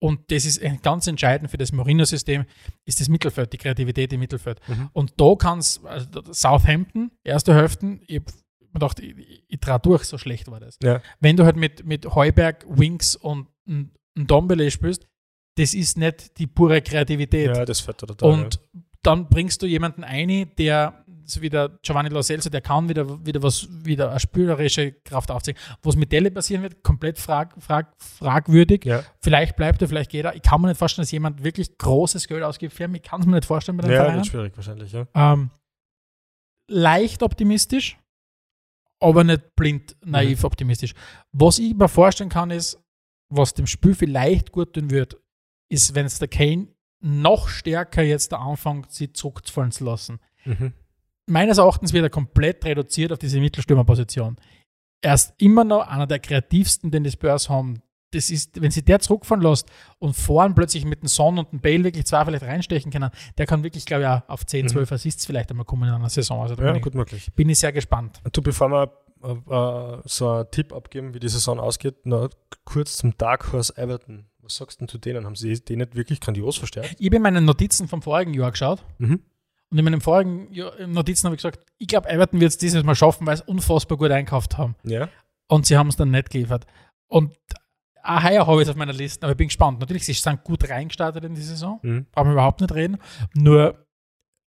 und das ist ganz entscheidend für das Mourinho-System, ist das Mittelfeld, die Kreativität im Mittelfeld. Mhm. Und da kann es, also Southampton, erste Hälfte, ich hab mir gedacht, ich, ich, ich trau durch, so schlecht war das Ja. wenn du halt mit, mit Heuberg, Winks und ein Dombele spielst, das ist nicht die pure Kreativität. ja, das fällt da total. und dann bringst du jemanden ein, der, so wie der Giovanni Lo Celso, der kann wieder, wieder was, wieder eine spielerische Kraft aufzeigen. Was mit Delle passieren wird, komplett frag, frag, fragwürdig. ja. Vielleicht bleibt er, vielleicht geht er. Ich kann mir nicht vorstellen, dass jemand wirklich großes Geld ausgibt für ihn. Ich kann es mir nicht vorstellen bei den Ja, Vereinen. wird schwierig wahrscheinlich, ja. Ähm, leicht optimistisch, aber nicht blind naiv Mhm. optimistisch. Was ich mir vorstellen kann, ist, was dem Spiel vielleicht gut tun wird, ist, wenn es der Kane noch stärker jetzt der anfängt, sie zurückfallen zu lassen. Mhm. Meines Erachtens wird er komplett reduziert auf diese Mittelstürmerposition. Er ist immer noch einer der kreativsten, den die Spurs haben. Das ist, wenn sie der zurückfahren lässt und vorn plötzlich mit dem Son und dem Bale wirklich zwei vielleicht reinstechen können, der kann wirklich, glaube ich, auch auf 10, Mhm. 12 Assists vielleicht einmal kommen in einer Saison. Also da Ja, bin, gut möglich. ich, bin ich sehr gespannt. Du, bevor wir äh, äh, so einen Tipp abgeben, wie die Saison ausgeht, noch kurz zum Dark Horse Everton. Was sagst du denn zu denen? Haben sie den nicht wirklich grandios verstärkt? Ich habe in meinen Notizen vom vorigen Jahr geschaut Mhm. Und in meinen vorigen Notizen habe ich gesagt, ich glaube, Everton wird es dieses Mal schaffen, weil sie unfassbar gut einkauft haben. Ja. Und sie haben es dann nicht geliefert. Und auch heuer habe ich es auf meiner Liste, aber ich bin gespannt. Natürlich, sie sind gut reingestartet in die Saison. Mhm. Brauchen wir überhaupt nicht reden. Nur,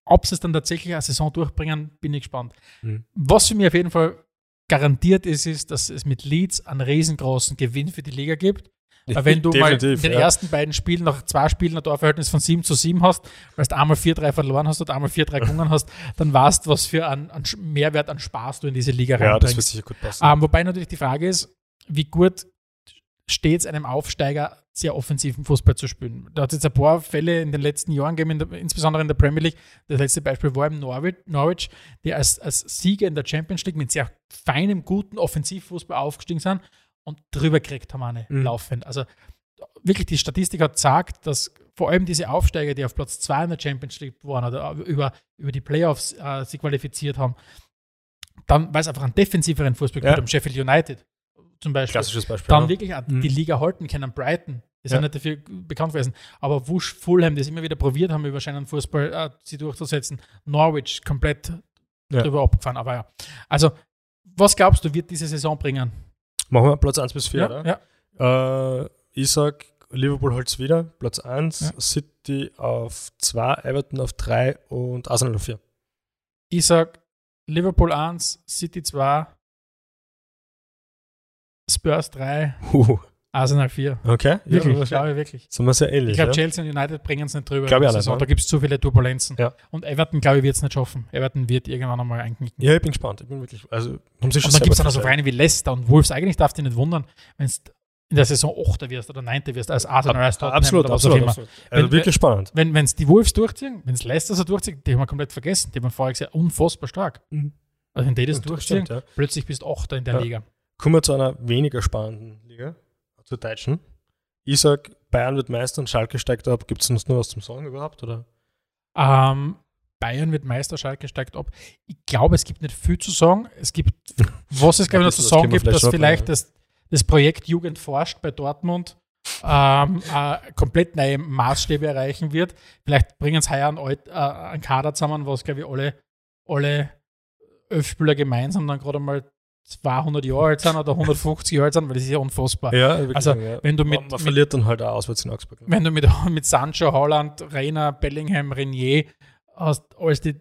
ob sie es dann tatsächlich eine Saison durchbringen, bin ich gespannt. Mhm. Was für mich auf jeden Fall garantiert ist, ist, dass es mit Leeds einen riesengroßen Gewinn für die Liga gibt. Wenn du mal in den ja. ersten beiden Spielen nach zwei Spielen ein Torverhältnis von 7 zu 7 hast, weil du einmal 4-3 verloren hast und einmal 4-3 gewonnen hast, dann weißt du, was für einen, Mehrwert an Spaß du in diese Liga Ja, das reinbringst. wird sicher gut passen. Ähm, wobei natürlich die Frage ist, wie gut steht es einem Aufsteiger, sehr offensiven Fußball zu spielen. Da hat es jetzt ein paar Fälle in den letzten Jahren gegeben, in der, insbesondere in der Premier League. Das letzte Beispiel war im Norwich, Norwich die als, als Sieger in der Champions League mit sehr feinem, guten Offensivfußball aufgestiegen sind und drüber gekriegt haben eine Mhm. laufend. Also wirklich, die Statistik hat gesagt, dass vor allem diese Aufsteiger, die auf Platz 2 in der Champions League waren oder über, über die Playoffs äh, sich qualifiziert haben, dann, weil es einfach einen defensiveren Fußball Ja. gibt, um Sheffield United zum Beispiel, Klassisches Beispiel. dann ja. wirklich Mhm. die Liga halten können. Brighton ist ja. Ja. nicht dafür bekannt gewesen. Aber Wusch, Fulham, die es immer wieder probiert haben, über scheinen Fußball äh, sie durchzusetzen. Norwich komplett Ja. drüber abgefahren. Aber ja. Also, was glaubst du, wird diese Saison bringen? Machen wir Platz 1 bis 4, ja, oder? ja. Äh, ich sag, Liverpool holt es wieder. Platz 1, Ja. City auf 2, Everton auf 3 und Arsenal auf 4. Ich sag Liverpool 1, City 2, Spurs 3, Uh, Arsenal 4. okay. Wirklich, ja, glaube ich wirklich. sind wir sehr ähnlich. Ich glaube, ja? Chelsea und United bringen es nicht drüber. Glaub ich auch nicht, ne? Da gibt es zu viele Turbulenzen. Ja. Und Everton, glaube ich, wird es nicht schaffen. Everton wird irgendwann einmal einknicken. ja, ich bin gespannt. Ich bin wirklich, also, haben sie schon Und dann gibt es dann noch so. Vereine wie Leicester und Wolves. Eigentlich darf dich nicht wundern, wenn du in der Saison 8. wirst oder 9. wirst als Arsenal, als Tottenham Absolut, oder was auch absolut. immer. absolut. Also Wenn- wirklich spannend. Wenn es die Wolves durchziehen, wenn es Leicester so durchzieht, die haben wir komplett vergessen. Die waren vorher gesagt, unfassbar stark. Mhm. Also wenn die das Stimmt, durchziehen, stimmt, ja. plötzlich bist du 8. in der Ja. Liga. Kommen wir zu einer weniger spannenden Liga, zur deutschen. Ich sag, Bayern wird Meister und Schalke steigt ab. Gibt es sonst noch was zum Sagen überhaupt? Oder? Ähm, Bayern wird Meister, Schalke steigt ab. Ich glaube, es gibt nicht viel zu sagen. Es gibt, was es, glaube ich, noch zu sagen gibt, dass vielleicht abnehmen. das, das Projekt Jugend forscht bei Dortmund ähm, äh, komplett neue Maßstäbe erreichen wird. Vielleicht bringen es heuer einen, Alt, äh, einen Kader zusammen, was, glaube ich, alle, alle elf Spieler gemeinsam dann gerade mal 200 Jahre alt sind oder 150 Jahre alt sind, weil das ist ja unfassbar. Ja, wirklich, Also, ja. wenn du man, mit, man mit verliert dann halt auch auswärts in Augsburg. wenn du mit, mit Sancho, Holland, Reiner, Bellingham, Renier hast, als die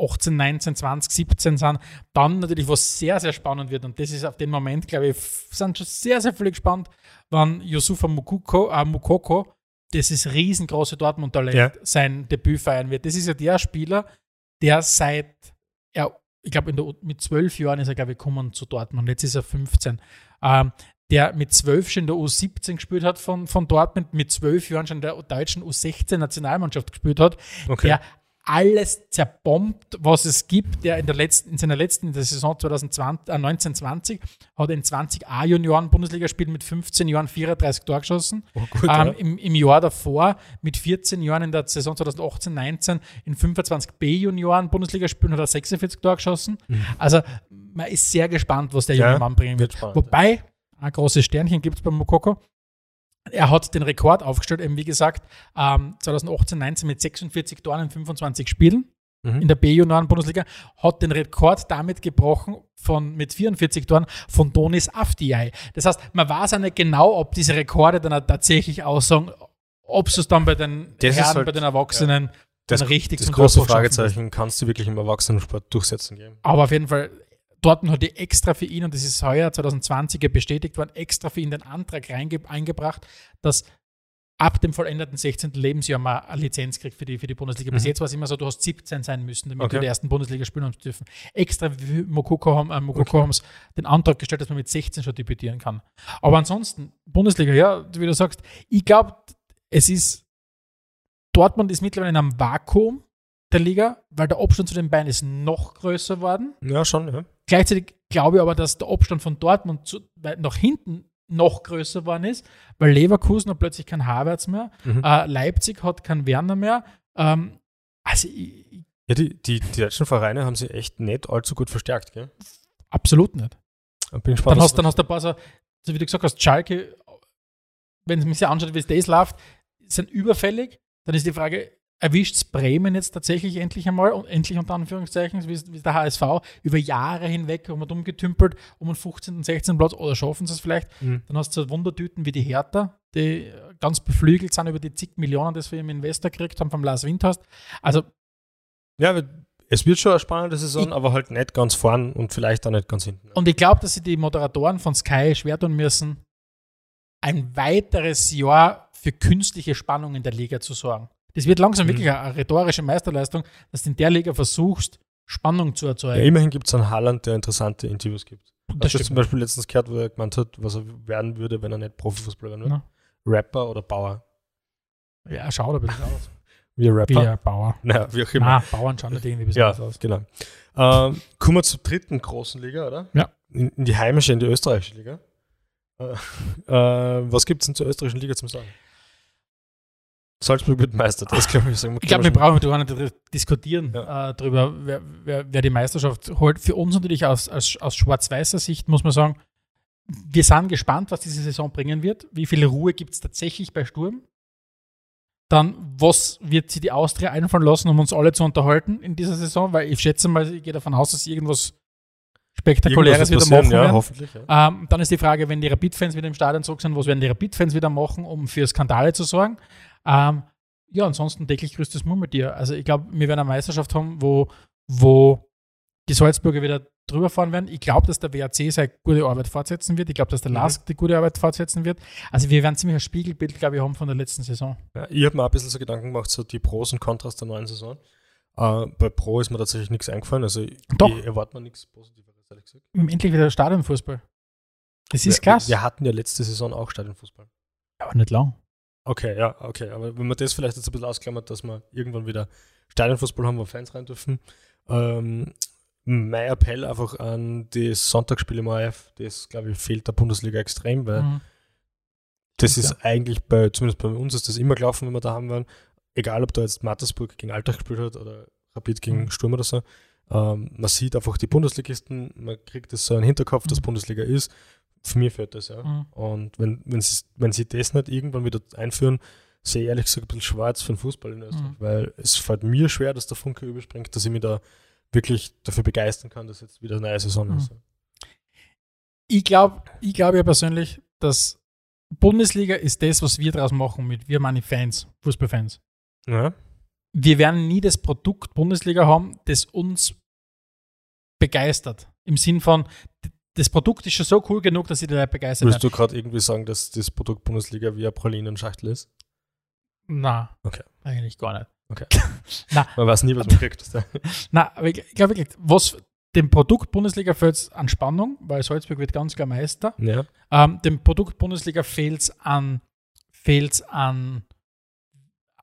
18, 19, 20, 17 sind, dann natürlich, was sehr, sehr spannend wird, und das ist auf den Moment, glaube ich, sind schon sehr, sehr viele gespannt, wann Yusufa Mukoko, äh, Mukoko, das ist riesengroße Dortmund-Talent, Ja. sein Debüt feiern wird. Das ist ja der Spieler, der seit, er, ich glaube, mit zwölf Jahren ist er, glaube ich, gekommen zu Dortmund, jetzt ist er 15. Ähm, der mit 12 schon in der U17 gespielt hat von, von Dortmund, mit 12 Jahren schon in der deutschen U16-Nationalmannschaft gespielt hat, Okay. der alles zerbombt, was es gibt, der in, der letzten, in seiner letzten in der Saison 2020, äh, 1920 hat in 20 A-Junioren Bundesligaspielen mit 15 Jahren 34 Tore geschossen. Oh, gut, ähm, ja. im, Im Jahr davor mit 14 Jahren in der Saison 2018, 19 in 25 B-Junioren Bundesligaspielen hat er 46 Tore geschossen. Also man ist sehr gespannt, was der Mhm. Ja, junge Mann bringen wird. wird spannend, Wobei, ein großes Sternchen gibt es beim Mokoko. Er hat den Rekord aufgestellt, eben wie gesagt, ähm, 2018, 19 mit 46 Toren in 25 Spielen Mhm. in der B-Junioren-Bundesliga, hat den Rekord damit gebrochen von, mit 44 Toren von Donis Afdiay. Das heißt, man weiß auch nicht genau, ob diese Rekorde dann tatsächlich aussagen, ob es dann bei den Das Herren, halt- bei den Erwachsenen Das, dann richtig das große. Fragezeichen, kannst du wirklich im Erwachsenensport durchsetzen geben? Aber auf jeden Fall, Dortmund hat die extra für ihn, und das ist heuer 2020 bestätigt worden, extra für ihn den Antrag eingebracht, dass ab dem vollendeten 16. Lebensjahr man eine Lizenz kriegt für die, für die Bundesliga. Bis Mhm. jetzt war es immer so, du hast 17 sein müssen, damit Okay. du die ersten Bundesliga spielen haben dürfen. Extra Mokoko haben, äh, Mokoko haben den Antrag gestellt, dass man mit 16 schon debütieren kann. Aber ansonsten, Bundesliga, ja, wie du sagst, ich glaube, es ist, Dortmund ist mittlerweile in einem Vakuum der Liga, weil der Abstand zu den beiden ist noch größer geworden. Ja, schon, ja. Gleichzeitig glaube ich aber, dass der Abstand von Dortmund zu, weit nach hinten noch größer geworden ist, weil Leverkusen hat plötzlich kein Havertz mehr, Mhm. äh, Leipzig hat keinen Werner mehr. Ähm, also ich, Ja, die, die, die deutschen Vereine haben sich echt nicht allzu gut verstärkt, gell? absolut nicht. Ich bin gespannt. Dann hast, dann hast du ein paar so, so wie du gesagt hast, Schalke, wenn man sich anschaut, wie es das läuft, sind überfällig. Dann ist die Frage, erwischt es Bremen jetzt tatsächlich endlich einmal und endlich unter Anführungszeichen, wie, der HSV, über Jahre hinweg um und umgetümpelt um den 15. und 16. Platz oder schaffen sie es vielleicht? Mhm. Dann hast du so Wundertüten wie die Hertha, die ganz beflügelt sind über die zig Millionen, das wir im Investor gekriegt haben vom Lars Windhorst. Also Ja, es wird schon eine spannende Saison, aber halt nicht ganz vorn und vielleicht auch nicht ganz hinten. Und ich glaube, dass sie die Moderatoren von Sky schwer tun müssen, ein weiteres Jahr für künstliche Spannung in der Liga zu sorgen. Das wird langsam Mhm. wirklich eine, rhetorische Meisterleistung, dass du in der Liga versuchst, Spannung zu Ja, erzeugen. immerhin gibt es einen Haaland, der interessante Interviews gibt. das Hast du zum Beispiel letztens gehört, wo er gemeint hat, was er werden würde, wenn er nicht Profifußballer würde? Rapper oder Bauer? Ja, er schaut ein bisschen aus. Wie ein Wie Rapper? ein Bauer. Naja, wie auch immer. Nein, Bauern schauen nicht irgendwie Ja, besonders aus. genau. Ähm, kommen wir zur dritten großen Liga, oder? Ja. In, in die heimische, in die österreichische Liga. Äh, äh, was gibt es denn zur österreichischen Liga zum Sagen? Salzburg wird Meister, das kann man sagen. Ich glaube, wir brauchen darüber nicht diskutieren, Ja. äh, darüber, wer, wer, wer die Meisterschaft holt. Für uns natürlich aus, aus, aus schwarz-weißer Sicht muss man sagen, wir sind gespannt, was diese Saison bringen wird. Wie viel Ruhe gibt es tatsächlich bei Sturm? Dann, was wird sie die Austria einfallen lassen, um uns alle zu unterhalten in dieser Saison? Weil ich schätze mal, ich gehe davon aus, dass irgendwas Spektakuläres wieder machen ja, werden. hoffentlich. Ja. Ähm, dann ist die Frage, wenn die Rapid-Fans wieder im Stadion zurück sind, was werden die Rapid-Fans wieder machen, um für Skandale zu sorgen? Ähm, ja, ansonsten täglich grüßt das Murmeltier. Also ich glaube, wir werden eine Meisterschaft haben, wo, wo die Salzburger wieder drüber fahren werden. Ich glaube, dass der WAC seine gute Arbeit fortsetzen wird. Ich glaube, dass der Mhm. LASK die gute Arbeit fortsetzen wird. Also wir werden ziemlich ein Spiegelbild, glaube ich, haben von der letzten Saison. Ja, ich habe mir auch ein bisschen so Gedanken gemacht, so die Pros und Kontras der neuen Saison. Äh, bei Pro ist mir tatsächlich nichts eingefallen, also Doch. ich erwarte mir nichts Positiveres, ehrlich gesagt. Endlich wieder Stadionfußball. Das ist wir, krass. Wir hatten ja letzte Saison auch Stadionfußball. aber nicht lang. Okay, ja, okay. Aber wenn man das vielleicht jetzt ein bisschen ausklammert, dass wir irgendwann wieder Stadionfußball haben, wo Fans rein dürfen. Ähm, mein Appell einfach an die Sonntagsspiele im ORF, das glaube ich fehlt der Bundesliga extrem, weil Mhm. das Stimmt, ist eigentlich bei, zumindest bei uns ist das immer gelaufen, wenn wir da haben waren. Egal, ob da jetzt Mattersburg gegen Alltag gespielt hat oder Rapid gegen Mhm. Sturm oder so. Ähm, man sieht einfach die Bundesligisten, man kriegt das so in den Hinterkopf, dass Mhm. Bundesliga ist. Für mich fehlt das, ja. Mhm. Und wenn, wenn, sie, wenn sie das nicht irgendwann wieder einführen, sehe ich ehrlich gesagt ein bisschen schwarz für den Fußball in Österreich, Mhm. weil es fällt mir schwer, dass der Funke überspringt, dass ich mich da wirklich dafür begeistern kann, dass jetzt wieder eine neue Saison Mhm. ist. ich glaube ich glaub ja persönlich, dass Bundesliga ist das, was wir daraus machen mit, wir meine Fans, Fußballfans. Ja. Wir werden nie das Produkt Bundesliga haben, das uns begeistert. Im Sinn von, das Produkt ist schon so cool genug, dass ich Leute begeistert Willst du gerade irgendwie sagen, dass das Produkt Bundesliga wie eine Pralinenschachtel ist? Na, Okay. eigentlich gar nicht. Man weiß nie, was man kriegt. Na, aber ich glaube wirklich, was dem Produkt Bundesliga fehlt es an Spannung, weil Salzburg wird ganz klar Meister. Ja. Ähm, dem Produkt Bundesliga fehlt es an, fehlt's an,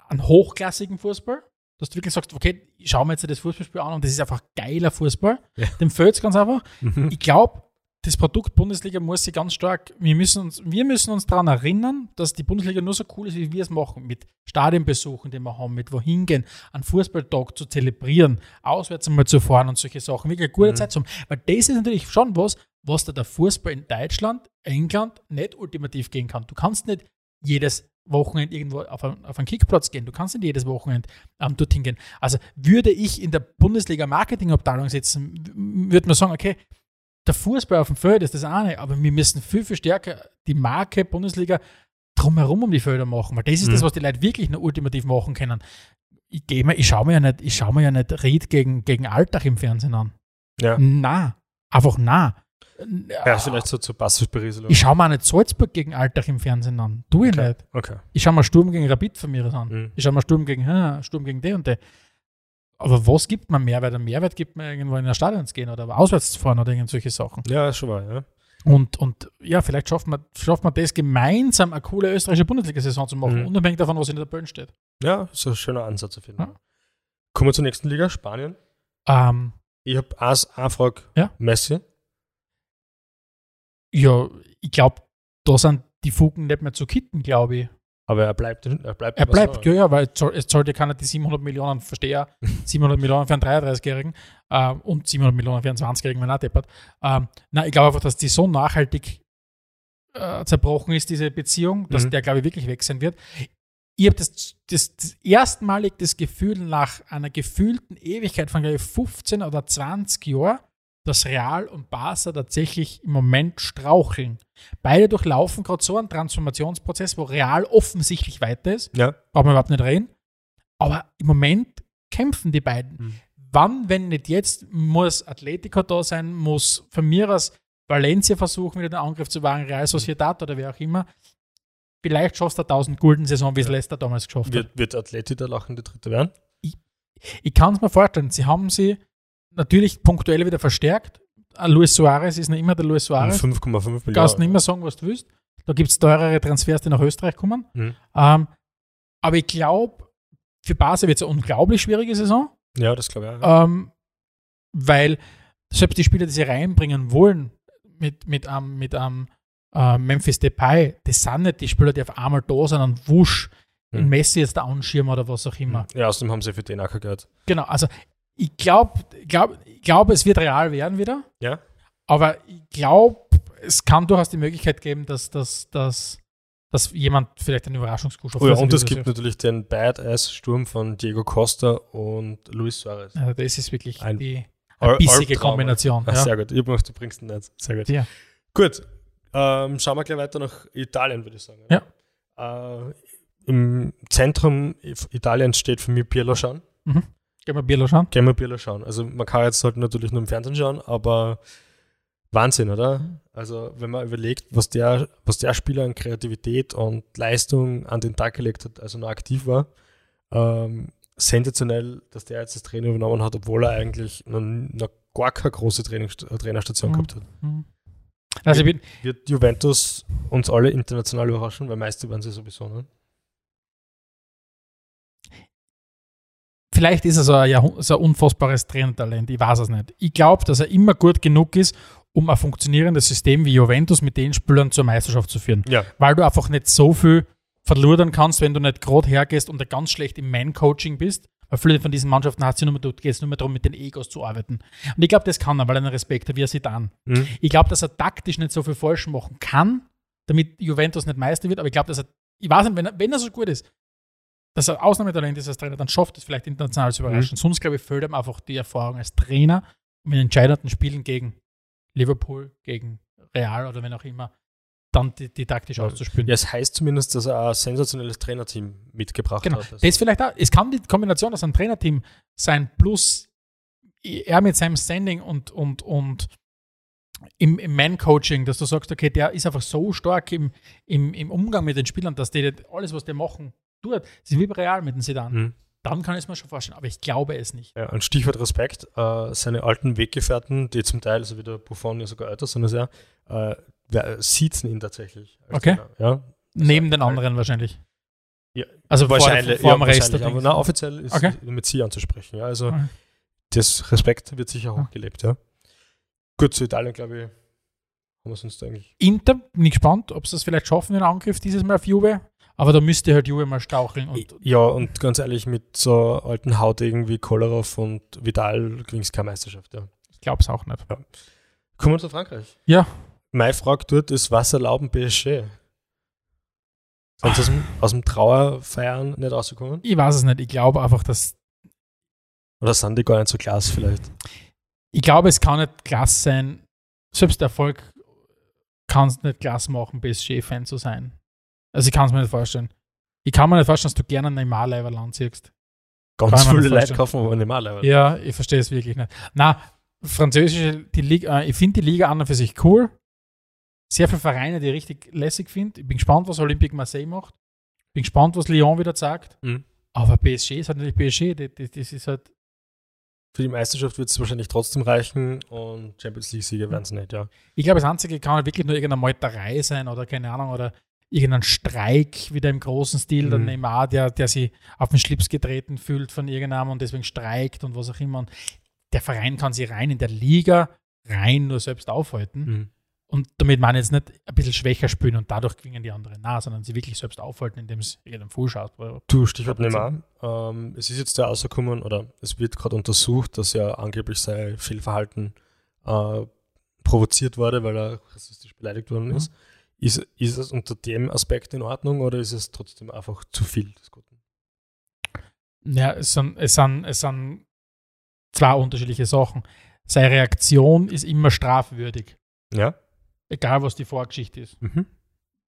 an hochklassigen Fußball. Dass du wirklich sagst, okay, ich schaue mir jetzt das Fußballspiel an und das ist einfach geiler Fußball. Ja. Dem fehlt es ganz einfach. Mhm. Ich glaube, das Produkt Bundesliga muss sich ganz stark, wir müssen uns, wir müssen uns daran erinnern, dass die Bundesliga nur so cool ist, wie wir es machen, mit Stadionbesuchen, die wir haben, mit wohin gehen, einen Fußballtag zu zelebrieren, auswärts einmal zu fahren und solche Sachen, wirklich eine gute Mhm. Zeit zu haben. Weil das ist natürlich schon was, was da der Fußball in Deutschland, England nicht ultimativ gehen kann. Du kannst nicht jedes Wochenende irgendwo auf einen, auf einen Kickplatz gehen. Du kannst nicht jedes Wochenende ähm, dorthin gehen. Also würde ich in der Bundesliga Marketingabteilung sitzen, würde man sagen, okay, der Fußball auf dem Feld ist das eine, aber wir müssen viel, viel stärker die Marke Bundesliga drumherum um die Felder machen, weil das ist Mhm. das, was die Leute wirklich nur ultimativ machen können. Ich, geh mir, ich schaue mir ja nicht, ich schaue mir ja nicht Ried gegen, gegen Alltag im Fernsehen an. Ja. Na, einfach na. ja, vielleicht so zur Passivberieselung. Ich schaue mir auch nicht Salzburg gegen Alltag im Fernsehen an. Tu ich Okay. nicht. Okay. Ich schaue mir Sturm gegen Rapid von mir an. Mhm. Ich schaue mir Sturm gegen, Sturm gegen den und den. Aber was gibt man Mehrwert? Ein Mehrwert gibt man irgendwo in ein Stadion zu gehen oder auswärts zu fahren oder irgend solche Sachen. Ja, schon wahr, ja. Und, und ja, vielleicht schafft man, schafft man das gemeinsam, eine coole österreichische Bundesliga-Saison zu machen, Mhm. unabhängig davon, was in der Tabelle steht. Ja, ist ein schöner Ansatz auf jeden Ja. Kommen wir zur nächsten Liga, Spanien. Ähm, Ich habe eine Frage. Ja. Messi. ja, ich glaube, da sind die Fugen nicht mehr zu kitten, glaube ich. Aber er bleibt, er bleibt. Er bleibt, ja, ja, weil es zahlt ja keiner die 700 Millionen, verstehe 700 Millionen für einen 33-Jährigen ähm, und 700 Millionen für einen 20-Jährigen, wenn er deppert. Ähm, nein, ich glaube einfach, dass die so nachhaltig äh, zerbrochen ist, diese Beziehung, dass Mhm. der, glaube ich, wirklich weg sein wird. Ich habe das, das, das erstmalig das Gefühl nach einer gefühlten Ewigkeit von, glaube ich, 15 oder 20 Jahren, dass Real und Barca tatsächlich im Moment straucheln. Beide durchlaufen gerade so einen Transformationsprozess, wo Real offensichtlich weiter ist Ja. brauchen wir überhaupt nicht reden. Aber im Moment kämpfen die beiden. Mhm. Wann, wenn nicht jetzt, muss Atletico da sein, muss von mir aus Valencia versuchen, wieder den Angriff zu wagen, Real Sociedad oder wer auch immer. Vielleicht schaffst du eine 1000 Gulden Saison, wie es Ja. Leicester damals geschafft hat. Wird, wird Atleti der lachende Dritte werden? Ich kann es mir vorstellen, sie haben sie natürlich punktuell wieder verstärkt. Ein Luis Suarez ist noch immer der Luis Suarez. 5,5 Du kannst nicht Millionen. mehr sagen, was du willst. Da gibt es teurere Transfers, die nach Österreich kommen. Mhm. Ähm, aber ich glaube, für Basel wird es eine unglaublich schwierige Saison. Ja, das glaube ich auch. Ähm, weil selbst die Spieler, die sie reinbringen wollen, mit, mit einem mit einem, äh, Memphis Depay, das sind nicht die Spieler, die auf einmal da sind und wusch in Mhm. Messi jetzt der Anschirm oder was auch immer. Ja, außerdem haben sie für den nachher gehört. Genau, also ich glaube, glaub, glaub, es wird real werden wieder, Ja. aber ich glaube, es kann durchaus die Möglichkeit geben, dass, dass, dass, dass jemand vielleicht einen Überraschungskuh schafft. Oh ja, und es gibt natürlich den Badass-Sturm von Diego Costa und Luis Suarez. also das ist wirklich Ein die Al- bissige. Kombination. Ja. Sehr gut. Ich hab gedacht, du bringst den nicht. Sehr gut. Ja. Gut. Ähm, schauen wir gleich weiter nach Italien, würde ich sagen. Ja. Äh, Im Zentrum Italiens steht für mich Pirlo schauen. Gehen wir Bierlo schauen. Gehen wir Pirlo schauen. Also man kann jetzt halt natürlich nur im Fernsehen schauen, aber Wahnsinn, oder? Also wenn man überlegt, was der, was der Spieler an Kreativität und Leistung an den Tag gelegt hat, also noch aktiv war, ähm, sensationell, dass der jetzt das Training übernommen hat, obwohl er eigentlich noch, noch gar keine große Training, Trainerstation Mhm. gehabt hat. Mhm. Also bin, Wird Juventus uns alle international überraschen, weil Meister werden sie sowieso, ne? Vielleicht ist er so ein, so ein unfassbares Trainertalent, ich weiß es nicht. Ich glaube, dass er immer gut genug ist, um ein funktionierendes System wie Juventus mit den Spielern zur Meisterschaft zu führen. Ja. Weil du einfach nicht so viel verludern kannst, wenn du nicht gerade hergehst und ganz schlecht im Man-Coaching bist. Weil viele von diesen Mannschaften hat nur mehr, du gehst nur mehr darum, mit den Egos zu arbeiten. Und ich glaube, das kann er, weil er einen Respekt hat, wie er sieht an. Mhm. Ich glaube, dass er taktisch nicht so viel falsch machen kann, damit Juventus nicht Meister wird, aber ich glaube, dass er, ich weiß nicht, wenn er, wenn er so gut ist, dass er Ausnahmetalent ist als Trainer, dann schafft es vielleicht international zu überraschen. Sonst, glaube ich, fehlt ihm einfach die Erfahrung als Trainer, um in entscheidenden Spielen gegen Liverpool, gegen Real oder wenn auch immer, dann taktisch Ja. auszuspielen. Ja, es heißt zumindest, dass er ein sensationelles Trainerteam mitgebracht Genau. hat. Also, Das vielleicht auch. Es kann die Kombination aus einem Trainerteam sein, plus er mit seinem Standing und, und, und im, im Man-Coaching, dass du sagst, okay, der ist einfach so stark im, im, im Umgang mit den Spielern, dass die alles, was die machen, tut. Das ist wie bei Real mit dem Sedan. Mhm. dann kann ich es mir schon vorstellen. Aber ich glaube es nicht. Ja, ein Stichwort Respekt. Äh, seine alten Weggefährten, die zum Teil, so wie der Buffon ja sogar älter sind, sehr, äh, siezen ihn tatsächlich. Okay. Trainer, Ja, Neben den anderen wahrscheinlich. Ja, Also vor, wahrscheinlich, vor ja, dem Rest. wahrscheinlich, aber na, offiziell ist Okay. mit sie anzusprechen. Ja, also Okay. das Respekt wird sicher Ja. hochgelebt. Ja. Gut, zu Italien, glaube ich, haben wir es uns eigentlich. Inter, bin ich gespannt, ob sie es vielleicht schaffen, den Angriff dieses Mal auf Juve. Aber da müsste halt Juve mal staucheln. Und Ja, und ganz ehrlich, mit so alten Hautegen wie Kolarov und Vidal gewinnst keine Meisterschaft. Ja. ich glaube es auch nicht. Kommen wir zu Frankreich. Ja. Meine Frage dort ist, was erlauben PSG? Sind sie aus dem, aus dem Trauerfeiern nicht rausgekommen? Ich weiß es nicht. Ich glaube einfach, dass. Oder sind die gar nicht so klasse vielleicht? Ich glaube, es kann nicht klasse sein. Selbst der Erfolg kann es nicht klasse machen, PSG-Fan zu sein. Also ich kann es mir nicht vorstellen. Ich kann mir nicht vorstellen, dass du gerne einen Neymar-Leiber anziehst. Ganz viele Leute kaufen, aber. Aber. Ja, ich verstehe es wirklich nicht. Na, französische, die Liga, äh, ich finde die Liga an und für sich cool. Sehr viele Vereine, die ich richtig lässig finde. Ich bin gespannt, was Olympique Marseille macht. Bin gespannt, was Lyon wieder zeigt. Mhm. Aber PSG ist halt natürlich PSG. Das, das, das ist halt, Für die Meisterschaft wird es wahrscheinlich trotzdem reichen und Champions League-Sieger werden es nicht, ja. ich glaube, das Einzige kann halt wirklich nur irgendeine Meuterei sein oder keine Ahnung, oder irgendein Streik wieder im großen Stil. Der Mhm. Neymar, der, der sich auf den Schlips getreten fühlt von irgendeinem und deswegen streikt und was auch immer. Und der Verein kann sich rein in der Liga rein nur selbst aufhalten. Mhm. Und damit ich jetzt nicht ein bisschen schwächer spielen und dadurch gewinnen die anderen nah, sondern sie wirklich selbst aufhalten, indem es jedem zuschaut. Du, Stichwort Neymar. Ähm, es ist jetzt ja rausgekommen, oder es wird gerade untersucht, dass ja angeblich sein Fehlverhalten äh, provoziert wurde, weil er rassistisch beleidigt worden Mhm. Ist. ist. Es unter dem Aspekt in Ordnung oder ist es trotzdem einfach zu viel des Guten? Ja, es sind, es, sind, es sind zwei unterschiedliche Sachen. Seine Reaktion ist immer strafwürdig, Ja? egal was die Vorgeschichte ist. Mhm.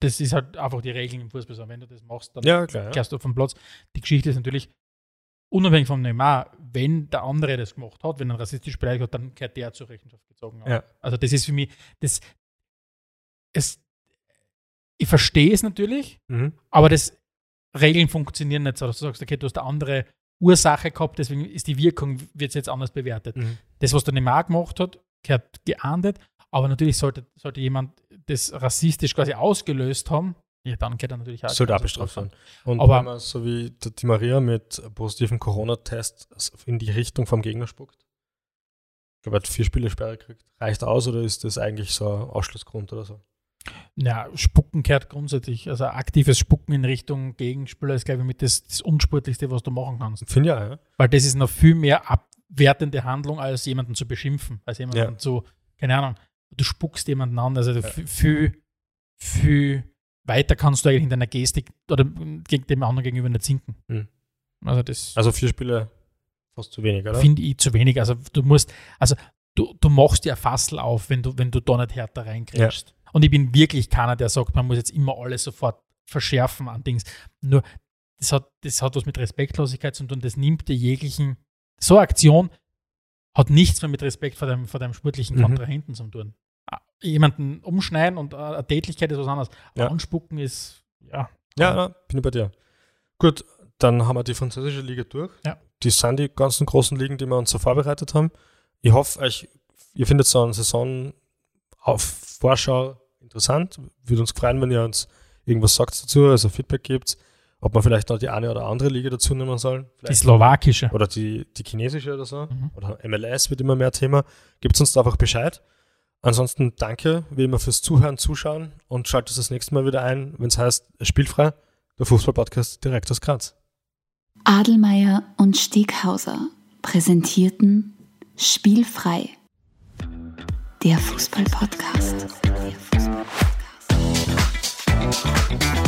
Das ist halt einfach die Regeln im Fußball. Wenn du das machst, dann Ja, klar. Ja. kehrst du vom Platz. Die Geschichte ist natürlich unabhängig vom Neymar, wenn der andere das gemacht hat, wenn er rassistisch beleidigt hat, dann gehört der zur Rechenschaft gezogen. Ja. Also das ist für mich, das, es, ich verstehe es natürlich, Mhm. aber das Regeln funktionieren nicht so, dass du sagst, okay, du hast eine andere Ursache gehabt, deswegen ist die Wirkung, wird jetzt anders bewertet. Mhm. Das, was der Neymar gemacht hat, gehört geahndet, aber natürlich sollte, sollte jemand das rassistisch quasi ausgelöst haben, ja, dann geht er natürlich auch. Sollte abgestraft drauf. werden. Und Aber- wenn man so wie der Di Maria mit positiven Corona-Test in die Richtung vom Gegner spuckt, ich glaube, er hat vier Spiele Sperre gekriegt. Reicht aus oder ist das eigentlich so ein Ausschlussgrund oder so? Ja, Spucken gehört grundsätzlich. Also aktives Spucken in Richtung Gegenspieler ist, glaube ich, mit das, das Unsportlichste, was du machen kannst. Finde ja, ja. Weil das ist noch viel mehr abwertende Handlung, als jemanden zu beschimpfen, als jemanden Ja. zu, keine Ahnung, du spuckst jemanden an. Also Ja. viel, viel weiter kannst du eigentlich in deiner Gestik oder dem anderen gegenüber nicht sinken. Mhm. Also das Also vier Spiele fast zu wenig, oder? finde ich zu wenig. Also du musst, also du, du machst dir Fassel auf, wenn du, wenn du da nicht härter reinkriegst. Und ich bin wirklich keiner, der sagt, man muss jetzt immer alles sofort verschärfen an Dings. Nur, das hat, das hat was mit Respektlosigkeit zu tun. Das nimmt dir jeglichen, so eine Aktion hat nichts mehr mit Respekt vor deinem, vor deinem sportlichen Mhm. Kontrahenten zu tun. Ah, Jemanden umschneiden und äh, eine Tätlichkeit ist was anderes. Ja. Anspucken ist, ja. Ja, ja, bin ich bei dir. Gut, dann haben wir die französische Liga durch. Ja. Die sind die ganzen großen Ligen, die wir uns so vorbereitet haben. Ich hoffe, euch, ihr findet so eine Saison auf Vorschau interessant. Würde uns freuen, wenn ihr uns irgendwas sagt dazu, also Feedback gibt, ob man vielleicht noch die eine oder andere Liga dazu nehmen soll. Die slowakische. oder die, die chinesische oder so. Mhm. Oder MLS wird immer mehr Thema. Gibt uns da einfach Bescheid. Ansonsten danke, wie immer, fürs Zuhören, Zuschauen und schaltet das nächste Mal wieder ein, wenn es heißt Spielfrei, der Fußball-Podcast direkt aus Graz. Adelmeier und Steghauser präsentierten Spielfrei. Der Fußball-Podcast. Der Fußball-Podcast.